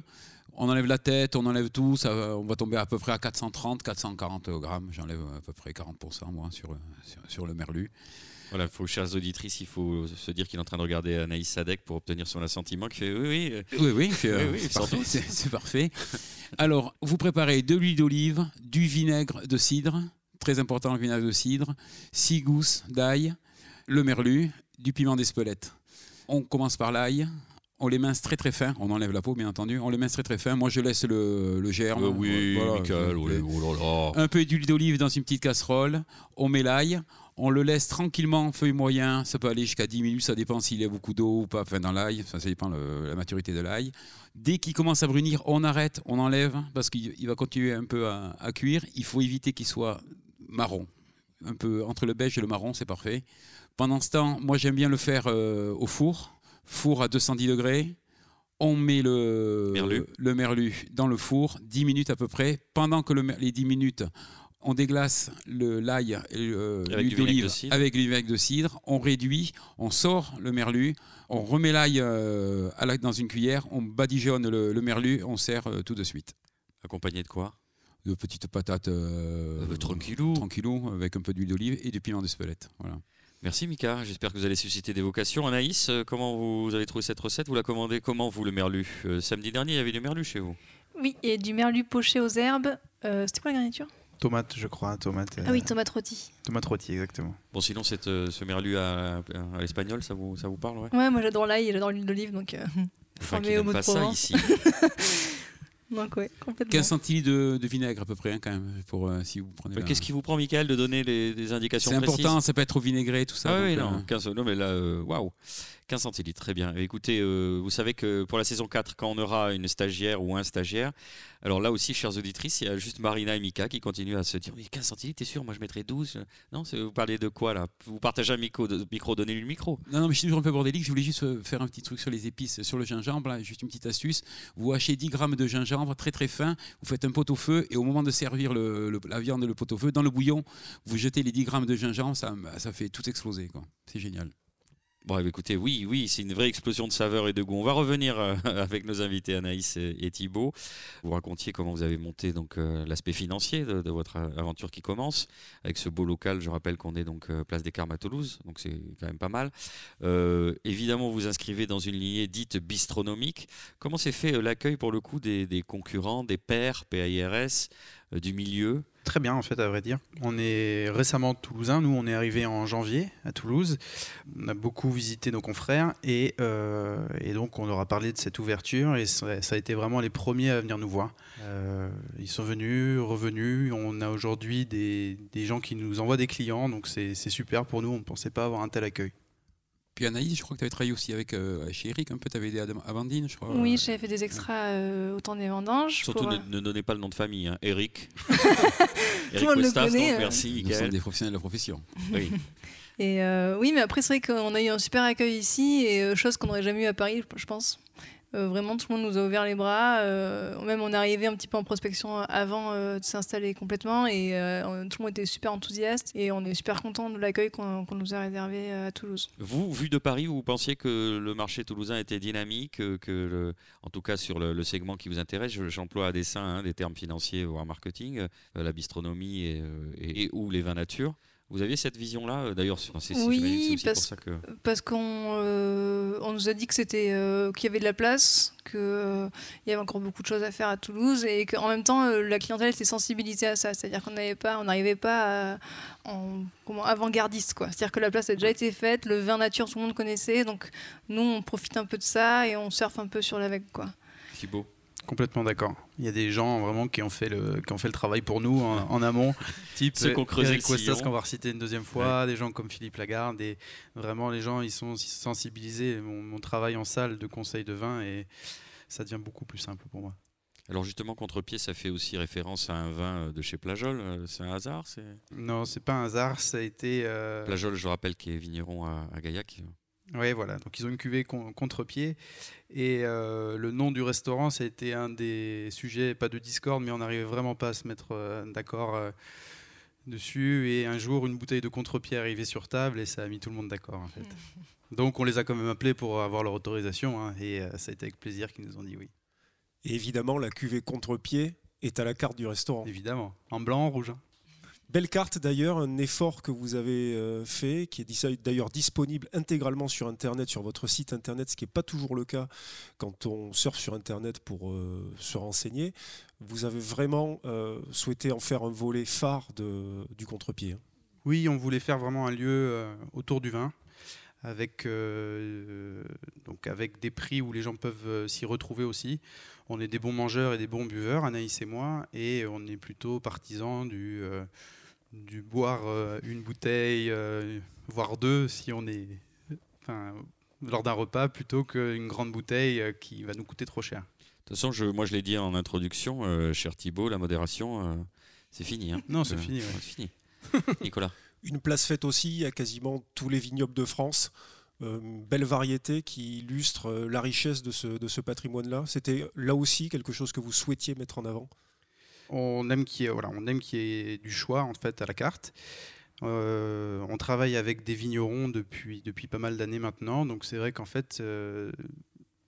On enlève la tête, on enlève tout, ça, on va tomber à peu près à 430, 440 grammes. J'enlève à peu près 40% moi sur, sur, sur le merlu. Voilà, faut, chères auditrices, il faut se dire qu'il est en train de regarder Anaïs Sadek pour obtenir son assentiment. Qui fait oui, oui. euh, Oui, oui, euh, oui, c'est parfait, c'est-. Alors, vous préparez de l'huile d'olive, du vinaigre de cidre, très important le vinaigre de cidre, six gousses d'ail, le merlu, du piment d'Espelette. On commence par l'ail, on les mince très très fin, on enlève la peau bien entendu, on les mince très très fin. Moi je laisse le, le germe. euh, oui, Voilà, oui, oh là là. un peu d'huile d'olive dans une petite casserole, on met l'ail, on le laisse tranquillement, feu moyen, ça peut aller jusqu'à 10 minutes, ça dépend s'il y a beaucoup d'eau ou pas, enfin dans l'ail, ça, dépend de la maturité de l'ail. Dès qu'il commence à brunir, on arrête, on enlève, parce qu'il il va continuer un peu à, à cuire. Il faut éviter qu'il soit marron. Un peu entre le beige et le marron, c'est parfait. Pendant ce temps, moi j'aime bien le faire euh, au four, four à 210 degrés. On met le Merlu. le merlu dans le four, 10 minutes à peu près. Pendant que le les 10 minutes, on déglace le l'ail et l'huile d'olive cidre. avec du vinaigre de cidre. On réduit, on sort le merlu, on remet l'ail euh, la- dans une cuillère, on badigeonne le, le merlu, on sert euh, tout de suite. Accompagné de quoi? De petites patates euh, Euh, tranquillou. tranquillou, avec un peu d'huile d'olive et du piment d'Espelette. Voilà. Merci Mika, j'espère que vous allez susciter des vocations. Anaïs, comment vous avez trouvé cette recette? Vous la commandez comment vous le merlu? Euh, Samedi dernier, il y avait du merlu chez vous. Oui, et du merlu poché aux herbes. Euh, C'était quoi la garniture? Tomate, je crois, tomate. Ah oui, tomate rôtie. tomate rôtie, exactement. Bon, sinon, cette, euh, ce merlu à, à- l'espagnol, ça vous, ça vous parle ouais? Ouais, moi j'adore l'ail et j'adore l'huile d'olive, donc, euh, Enfin, on qui au mot de pas ça Provence. ici. donc ouais, complètement. 15 centilitres de, de vinaigre à peu près, hein, quand même, pour, euh, si vous prenez Qu'est-ce qui vous prend, Michael, de donner les, des indications C'est important, ça peut être trop vinaigré, tout ça. Ah oui, non, euh, 15, non, mais là, euh, waouh, 15 centilitres, très bien. Écoutez, euh, vous savez que pour la saison 4, quand on aura une stagiaire ou un stagiaire, alors là aussi, chères auditrices, il y a juste Marina et Mika qui continuent à se dire Oui, 15 centilitres, t'es sûr? Moi, je mettrais 12. Non, vous parlez de quoi là? Vous partagez un micro, micro donnez-lui le micro. Non, non, mais je suis toujours un peu bordélique. Je voulais juste euh, faire un petit truc sur les épices, sur le gingembre. juste une petite astuce. Vous hachez 10 grammes de gingembre très très fin. Vous faites un pot au feu et au moment de servir la viande et le pot au feu, dans le bouillon, vous jetez les 10 grammes de gingembre. Ça, fait tout exploser. C'est génial. Bon, écoutez, oui, oui, c'est une vraie explosion de saveurs et de goût. On va revenir euh, avec nos invités Anaïs et, et Thibaut. Vous racontiez comment vous avez monté donc euh, l'aspect financier de, votre aventure qui commence avec ce beau local. Je rappelle qu'on est donc euh, place des Carmes à Toulouse, donc c'est quand même pas mal. Évidemment, vous inscrivez dans une lignée dite bistronomique. Comment s'est fait l'accueil pour le coup des, des concurrents, des pairs, PAIRS du milieu. Très bien, en fait, à vrai dire. On est récemment toulousain. Nous, on est arrivé en janvier à Toulouse. On a beaucoup visité nos confrères et, euh, donc on leur a parlé de cette ouverture et ça, a été vraiment les premiers à venir nous voir. Euh, ils sont venus, revenus. On a aujourd'hui des, gens qui nous envoient des clients, donc c'est super pour nous. On ne pensait pas avoir un tel accueil. Puis Anaïs, je crois que tu avais travaillé aussi avec, euh, chez Eric un peu, tu avais aidé à Amandine, je crois. Oui, j'avais fait des extras euh, au temps des vendanges. Surtout pour, ne, euh, ne donnez pas le nom de famille, hein. Eric. Tout le monde le Costas, connaît, donc, euh. merci, Nous sommes des professionnels de la profession. Oui. Et euh, oui, mais après, c'est vrai qu'on a eu un super accueil ici, et chose qu'on n'aurait jamais eu à Paris, je pense. Euh, vraiment, tout le monde nous a ouvert les bras. euh, même, on est arrivé un petit peu en prospection avant euh, de s'installer complètement, et tout le monde était super enthousiaste, et on est super content de l'accueil qu'on nous a réservé à Toulouse. Vous, vu de Paris, vous pensiez que le marché toulousain était dynamique, que en tout cas sur le, segment qui vous intéresse, je- j'emploie à dessein hein, des termes financiers voire marketing, la bistronomie et, et- et- ou les vins nature. Vous aviez cette vision-là euh, D'ailleurs, c'est Oui, parce- pour ça que... Parce qu'on euh, on nous a dit que c'était euh, qu'il y avait de la place, qu'il y avait encore beaucoup de choses à faire à Toulouse et qu'en même temps la clientèle était sensibilisée à ça, c'est-à-dire qu'on n'avait pas, on n'arrivait pas à- en comment avant-gardiste quoi. C'est-à-dire que la place a déjà été faite, le vin nature tout le monde connaissait, donc nous on profite un peu de ça et on surfe un peu sur la vague quoi. Thibaut Complètement d'accord. Il y a des gens vraiment qui ont fait le, qui ont fait le travail pour nous en, en amont, type Ceux Costas sillon. qu'on va reciter une deuxième fois, des gens comme Philippe Lagarde, et vraiment les gens ils sont sensibilisés. Mon, mon travail en salle de conseil de vin et ça devient beaucoup plus simple pour moi. Alors justement, contre-pied, ça fait aussi référence à un vin euh, de chez Plajol. euh, C'est un hasard c'est... Non, c'est pas un hasard, ça a été. euh, Plajol, je rappelle, qui est vigneron à, à Gaillac. Oui, voilà. Donc ils ont une cuvée con- contre-pied. Et euh, le nom du restaurant, ça a été un des sujets, pas de discorde, mais on n'arrivait vraiment pas à se mettre euh, d'accord euh, dessus. Et un jour, une bouteille de contre-pied est arrivée sur table et ça a mis tout le monde d'accord, en fait. Donc on les a quand même appelés pour avoir leur autorisation. hein, et euh, ça a été avec plaisir qu'ils nous ont dit oui. Et évidemment, la cuvée contre-pied est à la carte du restaurant. Évidemment. En blanc, en rouge. hein. Belle carte d'ailleurs, un effort que vous avez euh, fait, qui est d'ailleurs disponible intégralement sur Internet, sur votre site Internet, ce qui n'est pas toujours le cas quand on surfe sur Internet pour euh, se renseigner. Vous avez vraiment euh, souhaité en faire un volet phare du contre-pied. hein? Oui, on voulait faire vraiment un lieu autour du vin, avec, des prix où les gens peuvent s'y retrouver aussi. On est des bons mangeurs et des bons buveurs, Anaïs et moi, et on est plutôt partisans du, du boire euh, une bouteille, euh, voire deux, si on est enfin, lors d'un repas, plutôt qu'une grande bouteille euh, qui va nous coûter trop cher. De toute façon, je, moi je l'ai dit en introduction, euh, cher Thibaut, la modération, euh, c'est fini. hein. Non, c'est Euh, fini. ouais. c'est fini. Nicolas. Une place faite aussi à quasiment tous les vignobles de France. Euh, une belle variété qui illustre euh, la richesse de ce, de ce patrimoine-là. C'était là aussi quelque chose que vous souhaitiez mettre en avant? On aime qu'il y ait, voilà, on aime qu'il y ait du choix en fait à la carte. Euh, on travaille avec des vignerons depuis, depuis pas mal d'années maintenant, donc c'est vrai qu'en fait, euh,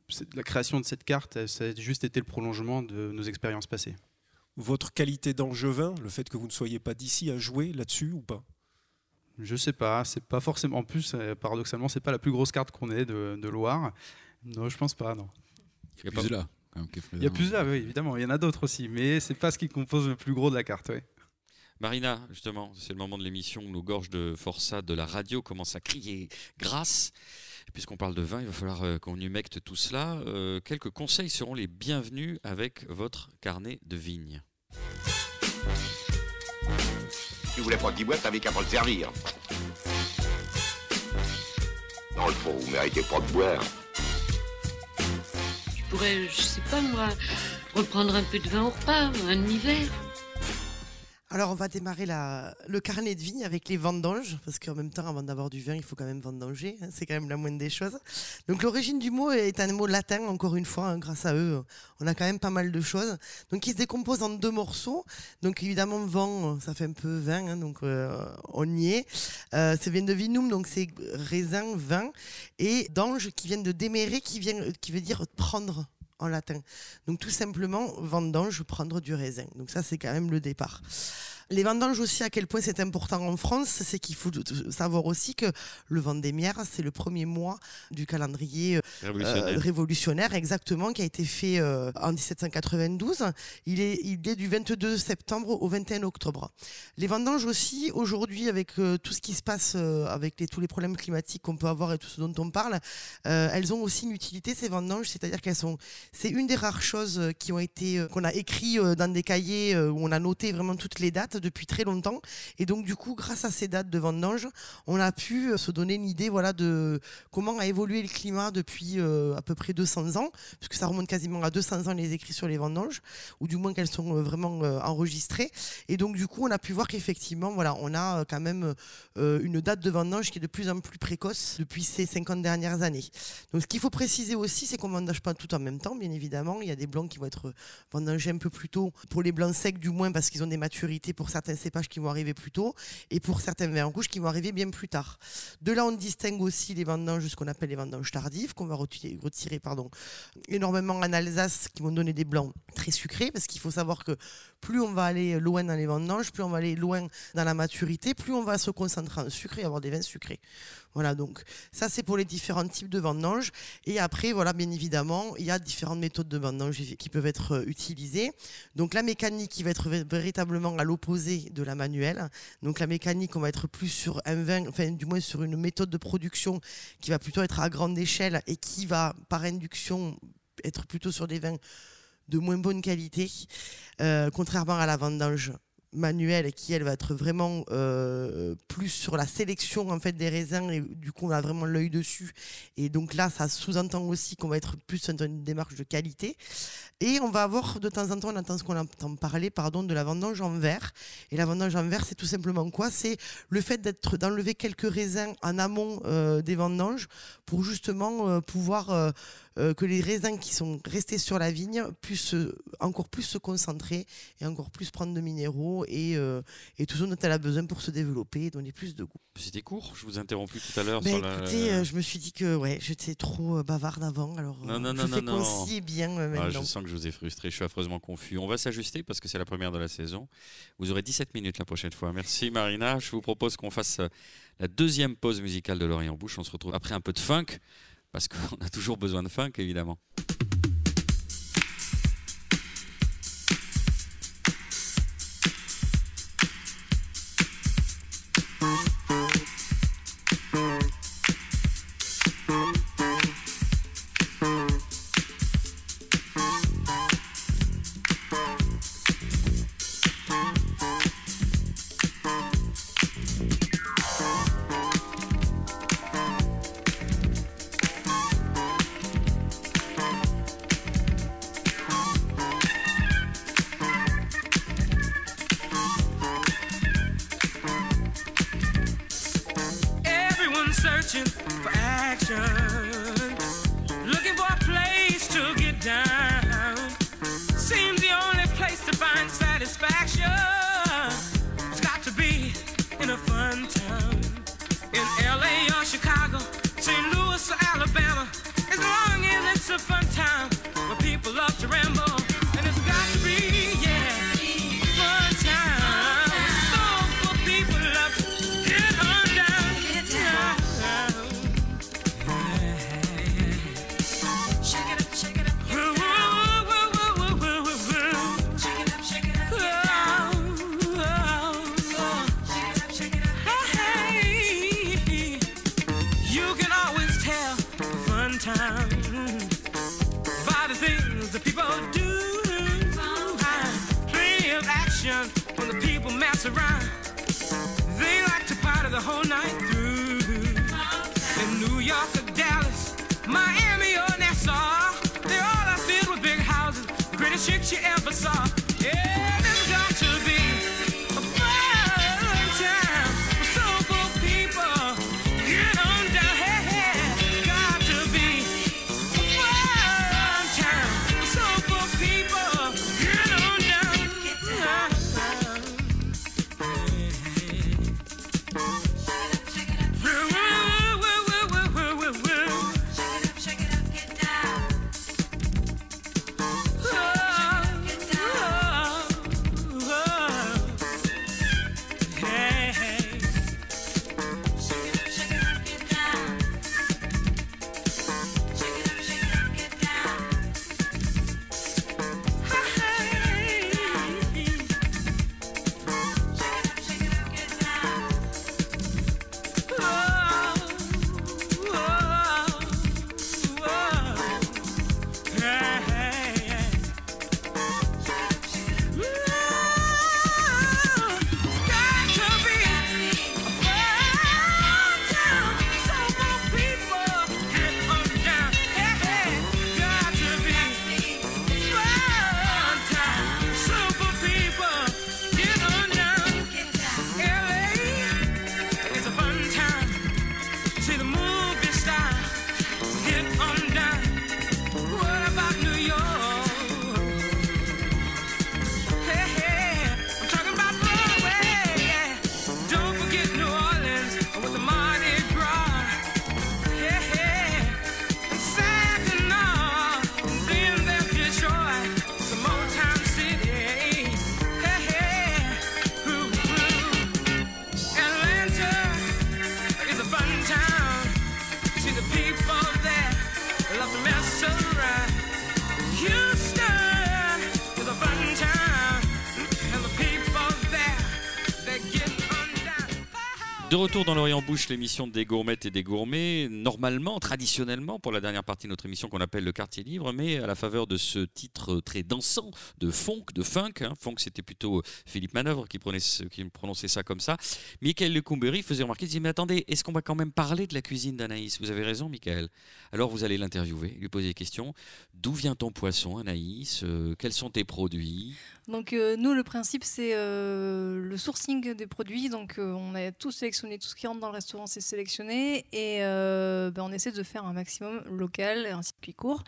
c'est- la création de cette carte, ça a juste été le prolongement de nos expériences passées. Votre qualité d'angevin, le fait que vous ne soyez pas d'ici, a joué là-dessus ou pas? Je sais pas, c'est pas forcément. En plus, euh, paradoxalement, c'est pas la plus grosse carte qu'on ait de, de Loire. Non, je pense pas, non. Il y a pas- Plus là. Quand même, Il y a présent. plus là, oui, évidemment. Il y en a d'autres aussi, mais c'est pas ce qui compose le plus gros de la carte, ouais. Marina, justement, c'est le moment de l'émission où nos gorges de forçat de la radio commencent à crier grâce. Puisqu'on parle de vin, il va falloir euh, qu'on humecte tout cela. Euh, quelques conseils seront les bienvenus avec votre carnet de vigne. Tu voulais pas qu'il boive, t'avais qu'à pas le servir. Dans le fond, vous méritez pas de boire. Pourrais, je sais pas moi, reprendre un peu de vin au repas, un demi-verre. Alors, on va démarrer le carnet de vigne avec les vendanges, parce qu'en même temps, avant d'avoir du vin, il faut quand même vendanger. hein, c'est quand même la moindre des choses. Donc, l'origine du mot est un mot latin, encore une fois. hein, grâce à eux, on a quand même pas mal de choses. Donc, il se décompose en deux morceaux. Donc, évidemment, vent, ça fait un peu vin, hein, donc euh, on y est. Euh, c'est vin de vinum, donc c'est raisin, vin. Et d'ange, qui viennent de démérer, qui, vient, qui veut dire prendre en latin. Donc tout simplement, vendange, prendre du raisin. Donc ça, c'est quand même le départ. Les vendanges aussi, à quel point c'est important en France, c'est qu'il faut savoir aussi que le Vendémiaire, c'est le premier mois du calendrier euh, Révolutionnaire. euh, révolutionnaire, exactement, qui a été fait euh, en 1792. Il est, il est du 22 septembre au 21 octobre. Les vendanges aussi, aujourd'hui, avec euh, tout ce qui se passe, avec les, tous les problèmes climatiques qu'on peut avoir et tout ce dont on parle, elles ont aussi une utilité, ces vendanges, c'est-à-dire qu'elles sont, c'est une des rares choses qui ont été, qu'on a écrit dans des cahiers où on a noté vraiment toutes les dates depuis très longtemps. Et donc, du coup, grâce à ces dates de vendanges, on a pu euh, se donner une idée, voilà, de comment a évolué le climat depuis euh, à peu près 200 ans, puisque ça remonte quasiment à 200 ans les écrits sur les vendanges, ou du moins qu'elles sont euh, vraiment enregistrées. Et donc, du coup, on a pu voir qu'effectivement, voilà, on a quand même une date de vendange qui est de plus en plus précoce depuis ces 50 dernières années. Donc, ce qu'il faut préciser aussi, c'est qu'on ne vendange pas tout en même temps, bien évidemment. Il y a des blancs qui vont être vendangés un peu plus tôt, pour les blancs secs du moins, parce qu'ils ont des maturités pour certains cépages qui vont arriver plus tôt, et pour certains vins rouges qui vont arriver bien plus tard. De là, on distingue aussi les vendanges, ce qu'on appelle les vendanges tardives, qu'on va retirer, retirer pardon, énormément en Alsace, qui vont donner des blancs très sucrés, parce qu'il faut savoir que plus on va aller loin dans les vendanges, plus on va aller loin dans la maturité, plus on va se concentrer en sucre et avoir des vins sucrés. Voilà, donc ça c'est pour les différents types de vendanges. Et après, voilà, bien évidemment, il y a différentes méthodes de vendange qui peuvent être euh, utilisées. Donc la mécanique qui va être vé- véritablement à l'opposé de la manuelle. Donc la mécanique, on va être plus sur un vin, enfin du moins sur une méthode de production qui va plutôt être à grande échelle et qui va par induction être plutôt sur des vins de moins bonne qualité, euh, contrairement à la vendange manuelle qui elle va être vraiment euh, plus sur la sélection en fait des raisins et du coup on a vraiment l'œil dessus. Et donc là ça sous-entend aussi qu'on va être plus dans une démarche de qualité. Et on va avoir de temps en temps on entend ce qu'on entend parler pardon de la vendange en verre. Et la vendange en verre c'est tout simplement quoi? C'est le fait d'être d'enlever quelques raisins en amont euh, des vendanges pour justement euh, pouvoir euh, que les raisins qui sont restés sur la vigne puissent encore plus se concentrer et encore plus prendre de minéraux et, euh, et tout ce dont elle a besoin pour se développer et donner plus de goût. C'était court, je vous ai interrompu tout à l'heure Ben, la- écoutez, euh, je me suis dit que ouais, j'étais trop bavarde avant, alors Non, non, je non, fais concis bien euh, Ah, maintenant. je sens que je vous ai frustré, je suis affreusement confus. On va s'ajuster parce que c'est la première de la saison. Vous aurez 17 minutes la prochaine fois. Merci Marina. Je vous propose qu'on fasse la deuxième pause musicale de Lorient Bouche. On se retrouve après un peu de funk parce qu'on a toujours besoin de funk évidemment. De retour dans l'Orient Bouche, l'émission des gourmettes et des gourmets, normalement, traditionnellement, pour la dernière partie de notre émission qu'on appelle le quartier libre, mais à la faveur de ce titre très dansant de funk, de funk, hein. funk c'était plutôt Philippe Manœuvre qui, prenait prononçait ça comme ça, Michael Lecumberry faisait remarquer, il disait, mais attendez, est-ce qu'on va quand même parler de la cuisine d'Anaïs? Vous avez raison, Michael. Alors vous allez l'interviewer, lui poser des questions. D'où vient ton poisson, Anaïs? Euh, Quels sont tes produits? Donc euh, nous, le principe, c'est euh, le sourcing des produits. Donc euh, on a tout sélectionné, tout ce qui rentre dans le restaurant, c'est sélectionné. Et euh, ben, on essaie de faire un maximum local, un circuit court.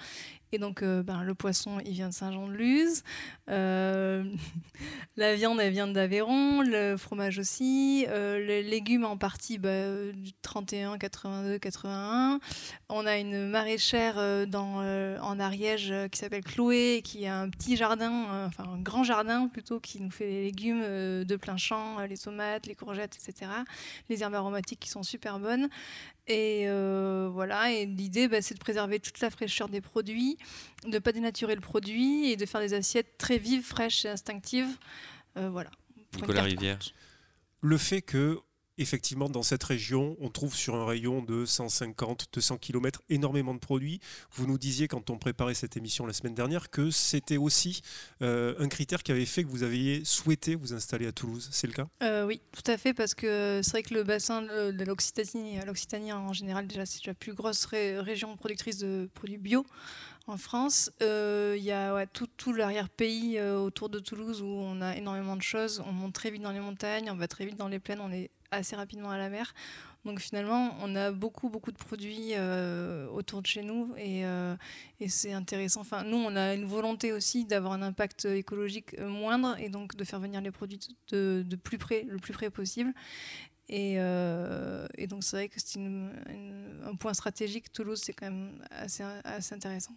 Et donc euh, ben, le poisson, il vient de Saint-Jean-de-Luz. Euh, la viande, elle vient d'Aveyron. Le fromage aussi. Euh, les légumes, en partie, ben, du 31, 82, 81. On a une maraîchère en Ariège qui s'appelle Chloé, qui a un petit jardin, enfin un grand jardin plutôt, qui nous fait les légumes de plein champ, les tomates, les courgettes, etc. Les herbes aromatiques qui sont super bonnes. Et euh, voilà, et l'idée, bah, c'est de préserver toute la fraîcheur des produits, de ne pas dénaturer le produit et de faire des assiettes très vives, fraîches et instinctives. Euh, voilà. Nicolas Rivière Le fait que, effectivement, dans cette région, on trouve sur un rayon de 150, 200 km énormément de produits. Vous nous disiez, quand on préparait cette émission la semaine dernière, que c'était aussi euh, un critère qui avait fait que vous aviez souhaité vous installer à Toulouse. C'est le cas? Euh, oui, tout à fait, parce que c'est vrai que le bassin de, l'Occitanie, l'Occitanie en général, déjà, c'est la plus grosse ré- région productrice de produits bio en France. Euh, Il y a tout, l'arrière-pays euh, autour de Toulouse où on a énormément de choses. On monte très vite dans les montagnes, on va très vite dans les plaines, on est assez rapidement à la mer. Donc finalement, on a beaucoup, beaucoup de produits euh, autour de chez nous et, euh, et c'est intéressant. Enfin, nous, on a une volonté aussi d'avoir un impact écologique euh, moindre et donc de faire venir les produits de, de plus près, le plus près possible. Et, euh, et donc c'est vrai que c'est un point stratégique. Toulouse, c'est quand même assez, assez intéressant.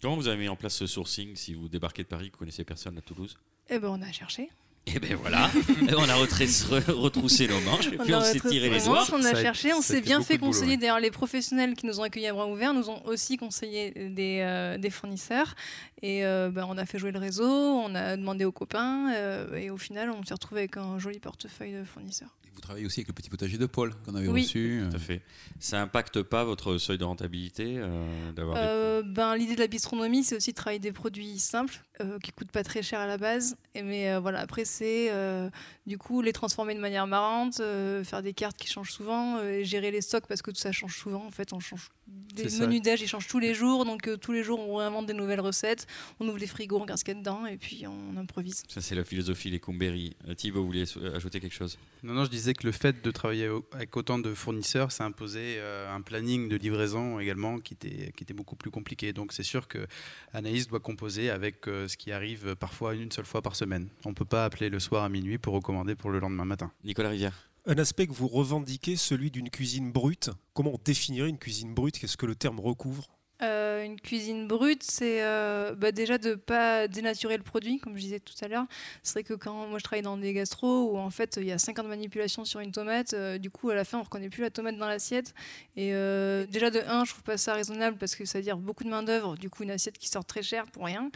Comment vous avez mis en place ce sourcing si vous débarquez de Paris, vous connaissez personne à Toulouse? Et ben on a cherché. Et ben voilà, on a retroussé, retroussé nos manches et puis on, a s'est tiré les doigts. manches, On a Ça cherché, on s'est bien fait conseiller. ouais. D'ailleurs, les professionnels qui nous ont accueillis à bras ouverts nous ont aussi conseillé des, euh, des fournisseurs. Et euh, ben, on a fait jouer le réseau, on a demandé aux copains. euh, et au final, on s'est retrouvé avec un joli portefeuille de fournisseurs. Et vous travaillez aussi avec le petit potager de Paul qu'on avait Oui. reçu. Tout à fait. Ça impacte pas votre seuil de rentabilité euh, d'avoir des- ben, L'idée de la bistronomie, c'est aussi de travailler des produits simples, euh, qui coûtent pas très cher à la base. Et, mais euh, voilà, après, c'est euh, du coup les transformer de manière marrante, euh, faire des cartes qui changent souvent, euh, et gérer les stocks parce que tout ça change souvent. En fait, on change des menus d'âge, ils changent tous les jours. Donc euh, tous les jours, on réinvente des nouvelles recettes. On ouvre les frigos, on regarde ce qu'il y a dedans, et puis on improvise. Ça, c'est la philosophie des Cumberi. Euh, Thibaut, vous vouliez ajouter quelque chose? Non, non, je disais que le fait de travailler avec autant de fournisseurs, ça imposait euh, un planning de livraison également qui était, qui était beaucoup plus compliqué. Donc c'est sûr que Anaïs doit composer avec euh, ce qui arrive parfois une seule fois par semaine. On ne peut pas appeler le soir à minuit pour recommander pour le lendemain matin. Nicolas Rivière Un aspect que vous revendiquez, celui d'une cuisine brute. Comment on définirait une cuisine brute? Qu'est-ce que le terme recouvre? Euh, une cuisine brute, c'est euh, bah, déjà de pas dénaturer le produit, comme je disais tout à l'heure. C'est vrai que quand moi je travaille dans des gastros où en fait il y a 50 manipulations sur une tomate, euh, du coup à la fin on reconnaît plus la tomate dans l'assiette. Et euh, déjà de 1, je trouve pas ça raisonnable parce que ça veut dire beaucoup de main d'œuvre, du coup une assiette qui sort très cher pour rien.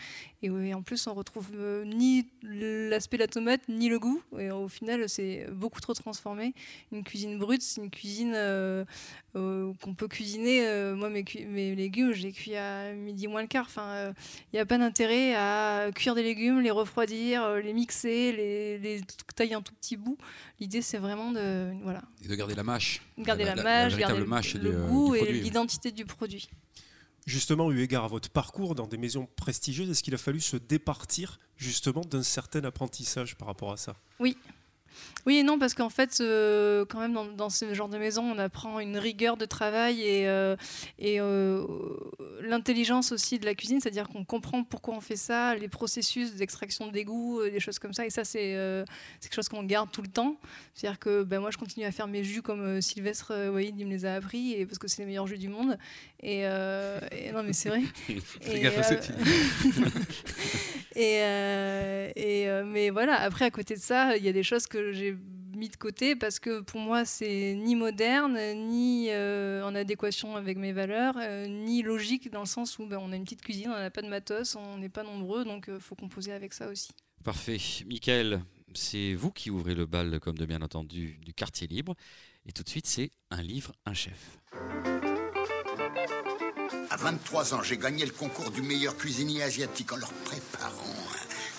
Et, en plus on retrouve euh, ni l'aspect de la tomate ni le goût. Et au final c'est beaucoup trop transformé. Une cuisine brute, c'est une cuisine euh, euh, qu'on peut cuisiner. euh, moi, mes, légumes, je les cuis à midi moins le quart. Enfin, il n'y a pas d'intérêt à cuire des légumes, les refroidir, les mixer, les, les tailler en tout petits bouts. L'idée, c'est vraiment de, voilà, Et de garder la mâche. garder la, la mâche, garder mâche le, goût et l'identité du produit. Justement, eu égard à votre parcours dans des maisons prestigieuses, est-ce qu'il a fallu se départir justement d'un certain apprentissage par rapport à ça? Oui. Oui et non, parce qu'en fait, euh, quand même, dans, dans ce genre de maison, on apprend une rigueur de travail et, euh, et euh, l'intelligence aussi de la cuisine, c'est-à-dire qu'on comprend pourquoi on fait ça, les processus d'extraction d'égout, euh, des choses comme ça. Et ça, c'est quelque chose qu'on garde tout le temps. C'est-à-dire que ben, moi, je continue à faire mes jus comme Sylvestre Waïd, il me les a appris, et, parce que c'est les meilleurs jus du monde. Et, et non, mais c'est vrai. Et, et, euh, euh, mais voilà, après, à côté de ça, il y a des choses que j'ai mis de côté parce que pour moi, c'est ni moderne, ni euh, en adéquation avec mes valeurs, ni logique dans le sens où ben, on a une petite cuisine, on n'a pas de matos, on n'est pas nombreux, donc il faut composer avec ça aussi. Parfait. Michael, c'est vous qui ouvrez le bal, comme de bien entendu, du quartier libre. Et tout de suite, c'est un livre, un chef. À 23 ans, j'ai gagné le concours du meilleur cuisinier asiatique en leur préparant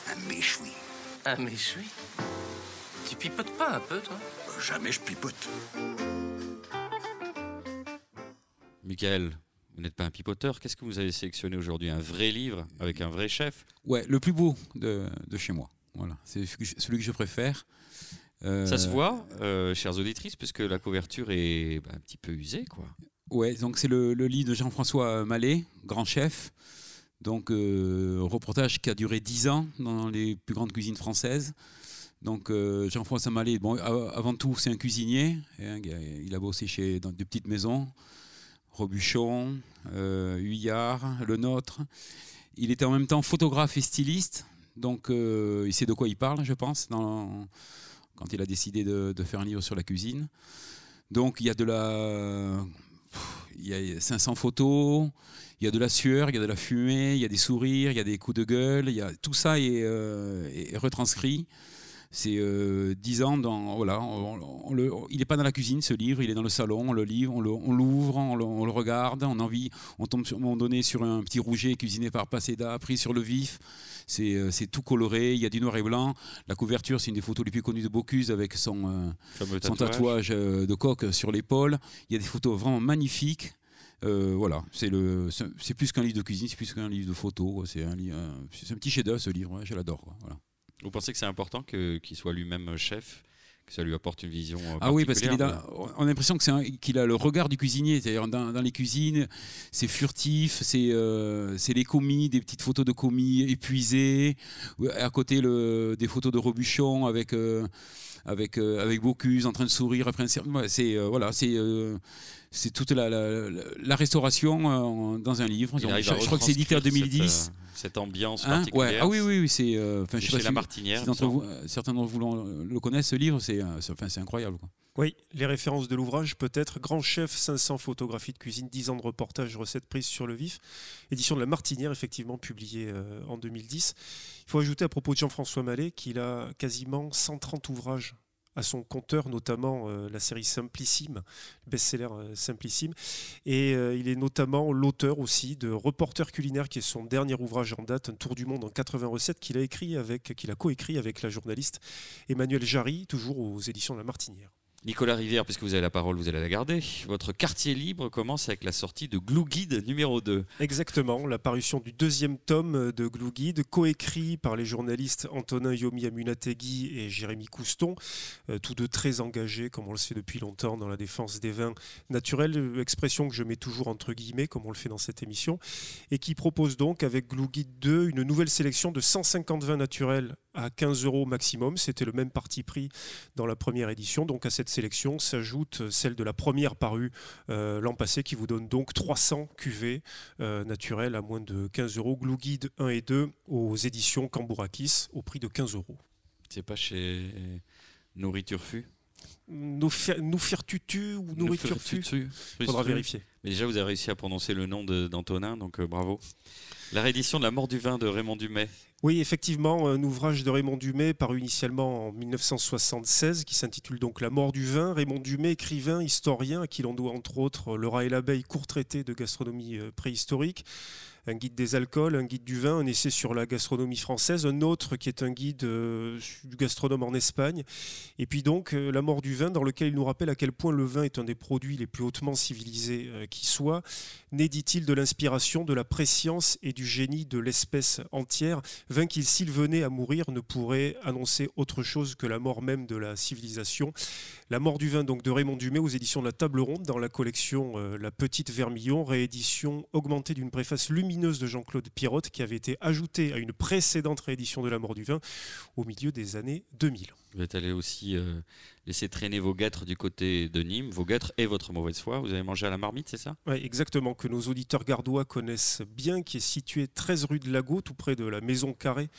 un, un méchoui. Un méchoui Tu pipotes pas un peu, toi Euh, Jamais je pipote. Michael, vous n'êtes pas un pipoteur. Qu'est-ce que vous avez sélectionné aujourd'hui Un vrai livre avec un vrai chef Ouais, le plus beau de, de chez moi. Voilà, c'est celui que je- celui que je préfère. Euh, Ça se voit, euh, chères auditrices, puisque la couverture est bah, un petit peu usée, quoi. Ouais, donc c'est le, livre de Jean-François Mallet, grand chef. Donc, euh, reportage qui a duré 10 ans dans les plus grandes cuisines françaises. Donc, euh, Jean-François Mallet, bon, avant tout, c'est un cuisinier. hein, il a bossé chez, dans des petites maisons, Robuchon, euh, Huyard, Le Nôtre. Il était en même temps photographe et styliste. Donc, euh, il sait de quoi il parle, je pense, quand il a décidé de, de faire un livre sur la cuisine. Donc, il y a de la il y a 500 photos, il y a de la sueur, il y a de la fumée, il y a des sourires, il y a des coups de gueule, il y a, tout ça est, euh, retranscrit. C'est euh, 10 ans dans. Voilà, il n'est pas dans la cuisine ce livre, il est dans le salon, on le livre, on l'ouvre, on, le, on le regarde, on, envie, on tombe sur, à un moment donné sur un petit rouget cuisiné par Paseda, pris sur le vif. C'est euh, c'est tout coloré, il y a du noir et blanc. La couverture, c'est une des photos les plus connues de Bocuse avec son, euh, son tatouage. tatouage euh, de coq sur l'épaule. Il y a des photos vraiment magnifiques. Euh, voilà, c'est le, c'est c'est plus qu'un livre de cuisine, c'est plus qu'un livre de photos. C'est un, petit chef-d'œuvre ce livre, ouais, je l'adore. Voilà. Vous pensez que c'est important que- qu'il soit lui-même chef, que ça lui apporte une vision euh, Ah oui, parce qu'il est particulière dans- on a l'impression que c'est un- qu'il a le regard du cuisinier. C'est-à-dire dans, dans les cuisines, c'est furtif, c'est euh, c'est les commis, des petites photos de commis épuisés. À côté, le, des photos de Robuchon avec euh, avec euh, avec Bocuse en train de sourire après un C'est euh, voilà, c'est euh, c'est toute la, la, la- la restauration euh, dans un livre. Donc, je, crois que c'est édité en retranscrire 2010. Cette, euh, cette ambiance Hein particulière. Ouais. Ah oui, oui, oui, c'est. euh, pas si- La Martinière, si vous, certains d'entre vous le connaissent, ce livre, c'est enfin, incroyable. Quoi. Oui, les références de l'ouvrage, peut-être. Grand chef, 500 photographies de cuisine, 10 ans de reportage, recettes prises sur le vif. Édition de La Martinière, effectivement, publiée euh, en 2010. Il faut ajouter à propos de Jean-François Mallet qu'il a quasiment 130 ouvrages à son compteur, notamment euh, la série Simplissime, le best-seller euh, Simplissime. Et il est notamment l'auteur aussi de Reporter culinaire, qui est son dernier ouvrage en date, Un tour du monde en 80 recettes, qu'il a écrit avec, qu'il a coécrit avec la journaliste Emmanuel Jarry, toujours aux éditions de La Martinière. Nicolas Rivière, puisque vous avez la parole, vous allez la garder. Votre quartier libre commence avec la sortie de Glue Guide numéro 2. Exactement, la parution du deuxième tome de Glue Guide, coécrit par les journalistes Antonin Yomi Amunategui et Jérémy Couston, euh, tous deux très engagés, comme on le sait depuis longtemps, dans la défense des vins naturels, expression que je mets toujours entre guillemets, comme on le fait dans cette émission, et qui propose donc avec Glue Guide 2 une nouvelle sélection de 150 vins naturels à 15 euros maximum. C'était le même parti pris dans la première édition. Donc à cette sélection s'ajoute celle de la première parue euh, l'an passé qui vous donne donc 300 cuvées euh, naturelles à moins de 15 euros. Glue Guide 1 et 2 aux éditions Cambourakis au prix de 15 euros. C'est pas chez Nourriture Nous faire tutu ou nourriture Nourriture Faudra vérifier. Mais déjà, vous avez réussi à prononcer le nom d'Antonin, donc euh, bravo. La réédition de La mort du vin de Raymond Dumay. Oui, effectivement, un ouvrage de Raymond Dumay paru initialement en 1976 qui s'intitule donc La mort du vin. Raymond Dumay, écrivain, historien, à qui l'on doit entre autres Le rat et l'abeille, court traité de gastronomie euh, préhistorique, un guide des alcools, un guide du vin, un essai sur la gastronomie française, un autre qui est un guide euh, du gastronome en Espagne, et puis donc euh, La mort du vin, dans lequel il nous rappelle à quel point le vin est un des produits les plus hautement civilisés euh, qui soit, né, dit-il, de l'inspiration, de la préscience et du génie de l'espèce entière, vin qui, s'il venait à mourir, ne pourrait annoncer autre chose que la mort même de la civilisation. La mort du vin donc de Raymond Dumay aux éditions de la Table Ronde dans la collection La Petite Vermillon, réédition augmentée d'une préface lumineuse de Jean-Claude Pirotte qui avait été ajoutée à une précédente réédition de La mort du vin au milieu des années 2000. Vous êtes allé aussi euh, laisser traîner vos guêtres du côté de Nîmes, vos guêtres et votre mauvaise foi. Vous avez mangé à la marmite, c'est ça? Ouais, exactement, que nos auditeurs gardois connaissent bien, qui est situé 13 rue de Lago, tout près de la Maison Carrée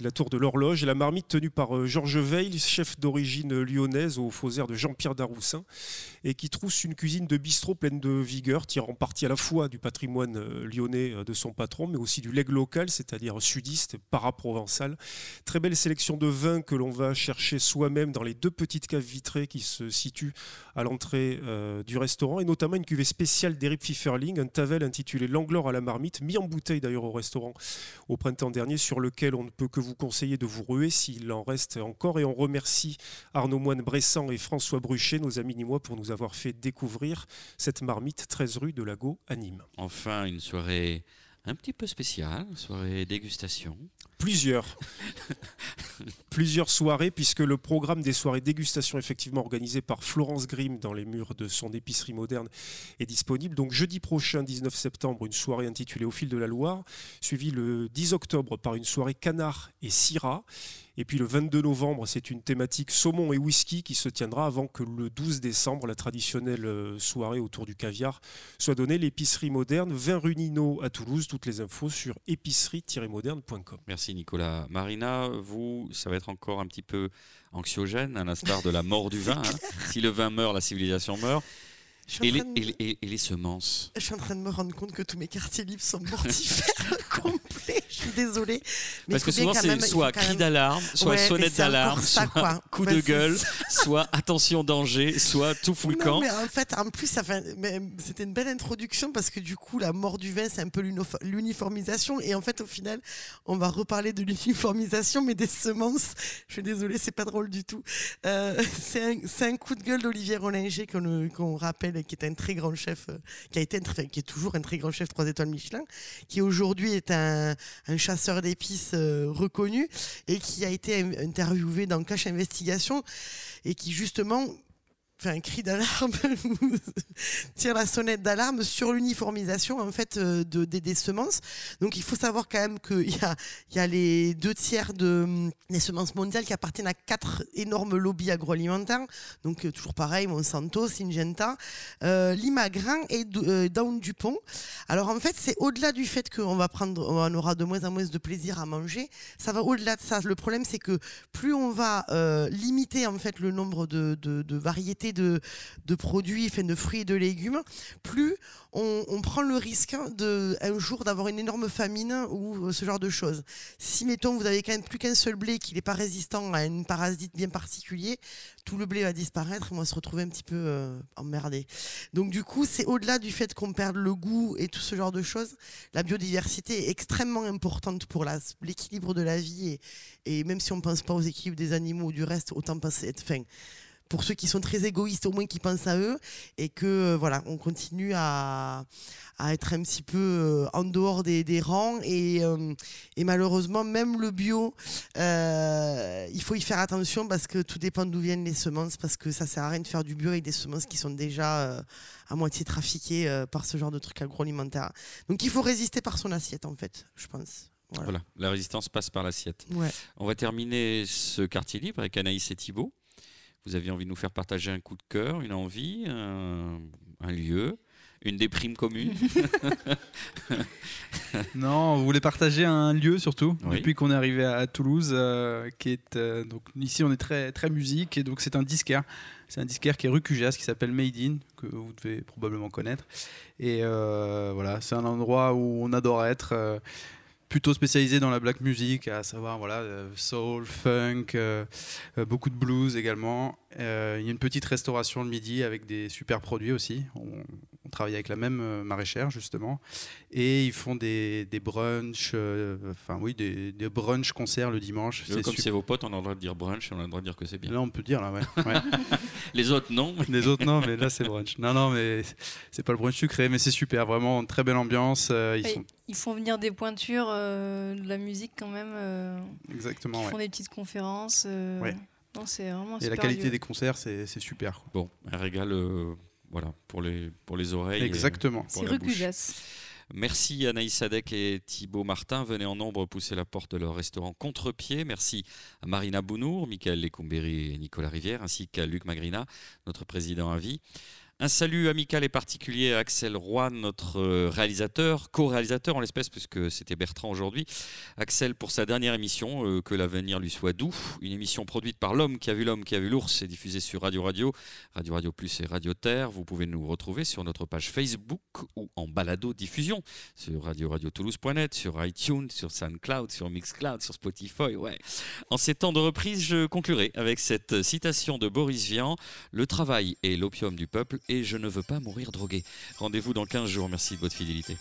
la Tour de l'Horloge. Et la marmite tenue par euh, Georges Veil, chef d'origine lyonnaise au faux air de Jean-Pierre Daroussin, et qui trousse une cuisine de bistrot pleine de vigueur, tirant parti à la fois du patrimoine euh, lyonnais euh, de son patron, mais aussi du legs local, c'est-à-dire sudiste, paraprovençal. Très belle sélection de vins que l'on va chercher soi-même dans les deux petites caves vitrées qui se situent à l'entrée euh, du restaurant, et notamment une cuvée spéciale d'Eric Pfifferling, un tavel intitulé L'Anglore à la marmite, mis en bouteille d'ailleurs au restaurant au printemps dernier, sur lequel on ne peut que vous conseiller de vous ruer s'il en reste encore. Et on remercie Arnaud Moine-Bressan et François Bruchet, nos amis nîmois, pour nous avoir fait découvrir cette marmite 13 rue de Lago à Nîmes. Enfin, une soirée un petit peu spéciale, soirée dégustation. Plusieurs. Plusieurs soirées, puisque le programme des soirées dégustation, effectivement organisé par Florence Grimm dans les murs de son épicerie moderne, est disponible. Donc jeudi prochain, 19 septembre, une soirée intitulée Au fil de la Loire, suivie le 10 octobre par une soirée canard et syrah. Et puis le 22 novembre, c'est une thématique saumon et whisky qui se tiendra avant que le 12 décembre, la traditionnelle euh, soirée autour du caviar, soit donnée. L'épicerie moderne, 20 rue Nino à Toulouse. Toutes les infos sur épicerie-moderne.com. Merci Nicolas. Marina, vous, ça va être encore un petit peu anxiogène, à l'instar de la mort du vin. hein. Si le vin meurt, la civilisation meurt. Les, les- et les semences Je suis en train de me rendre compte que tous mes quartiers libres sont mortifères complets. Suis désolée. Mais Parce que souvent, c'est soit cri même- d'alarme, soit Ouais, sonnette d'alarme, soit quoi. coup de gueule, soit attention danger, soit tout fout le camp. mais en fait, en plus, c'était une belle introduction parce que du coup, la mort du vin, c'est un peu l'uniformisation. Et en fait, au final, on va reparler de l'uniformisation, mais des semences. Je suis désolée, c'est pas drôle du tout. Euh, c'est un, coup de gueule d'Olivier Rollinger qu'on qu'on rappelle, qui est un très grand chef, euh, qui a été, un très- qui est toujours un très grand chef 3 étoiles Michelin, qui aujourd'hui est un, un chasseur d'épices euh, reconnu et qui a été in- interviewé dans Cache Investigation et qui justement fait un cri d'alarme, tire la sonnette d'alarme sur l'uniformisation en fait euh, de, des, semences. Donc il faut savoir quand même qu'il y a, y a les deux tiers de, des semences mondiales qui appartiennent à quatre énormes lobbies agroalimentaires. Donc euh, toujours pareil, Monsanto, Syngenta, euh, et euh, Down Dupont. Alors en fait c'est au-delà du fait qu'on va prendre, on aura de moins en moins de plaisir à manger. Ça va au-delà de ça. Le problème c'est que plus on va euh, limiter en fait le nombre de- de variétés de, produits, enfin, de fruits et de légumes, plus on, prend le risque de un jour d'avoir une énorme famine ou euh, ce genre de choses. Si mettons vous avez quand même plus qu'un seul blé qui n'est pas résistant à une parasite bien particulier, tout le blé va disparaître et on va se retrouver un petit peu euh, emmerdé. Donc du coup c'est au-delà du fait qu'on perde le goût et tout ce genre de choses. La biodiversité est extrêmement importante pour l'équilibre de la vie et, même si on ne pense pas aux équilibres des animaux ou du reste, autant penser être fin pour ceux qui sont très égoïstes, au moins qui pensent à eux, et que euh, voilà, on continue à, à être un petit peu euh, en dehors des, des rangs. Et, euh, et malheureusement, même le bio, il faut y faire attention parce que tout dépend d'où viennent les semences, parce que ça sert à rien de faire du bio avec des semences qui sont déjà à moitié trafiquées par ce genre de trucs agroalimentaires. Donc il faut résister par son assiette, en fait, je pense. Voilà. Voilà, la résistance passe par l'assiette. Ouais. On va terminer ce quartier libre avec Anaïs et Thibault. Vous aviez envie de nous faire partager un coup de cœur, une envie, un, un lieu, une déprime commune. Non, on voulait partager un lieu surtout Oui. depuis qu'on est arrivé à, à Toulouse, euh, qui est euh, donc ici on est très très musique et donc c'est un disquaire. C'est un disquaire qui est rue Cujas qui s'appelle Made In que vous devez probablement connaître. Et euh, voilà, c'est un endroit où on adore être. Plutôt spécialisé dans la black music, à savoir voilà euh, soul, funk, euh, euh, beaucoup de blues également. Il y a une petite restauration le midi avec des super produits aussi. On travaille avec la même euh, maraîchère justement, et ils font des, des brunchs, euh, enfin oui, des, des brunchs concerts le dimanche. Comme super. c'est vos potes, on a le droit de dire brunch et on a le droit de dire que c'est bien. Là, on peut dire là, ouais. ouais. Les autres, non. Les autres non, mais là c'est brunch. Non, non, mais c'est pas le brunch sucré, mais c'est super, vraiment très belle ambiance. euh, ils sont Ils font venir des pointures euh, de la musique quand même. euh, exactement. ils ouais. font des petites conférences. euh, Ouais. non, c'est vraiment Et la qualité lieu. des concerts, c'est c'est super. quoi. Bon, un régal euh, voilà, pour, les, pour les oreilles. Exactement. C'est. Merci Anaïs Sadek et Thibaut Martin. Venez en nombre pousser la porte de leur restaurant Contre-Pied. Merci à Marina Bounour, Michael Lecumberi et Nicolas Rivière, ainsi qu'à Luc Magrina, notre président à vie. Un salut amical et particulier à Axel Roy, notre euh, réalisateur, co-réalisateur en l'espèce, puisque c'était Bertrand aujourd'hui. Axel pour sa dernière émission, euh, que l'avenir lui soit doux. Une émission produite par l'homme qui a vu l'homme qui a vu l'ours et diffusée sur Radio Radio, Radio Radio Plus et Radio Terre. Vous pouvez nous retrouver sur notre page Facebook ou en balado diffusion sur radio radio toulouse.net, sur iTunes, sur SoundCloud, sur Mixcloud, sur Spotify. Ouais. En ces temps de reprise, je conclurai avec cette citation de Boris Vian Le travail est l'opium du peuple et je ne veux pas mourir drogué. Rendez-vous dans 15 jours. Merci de votre fidélité.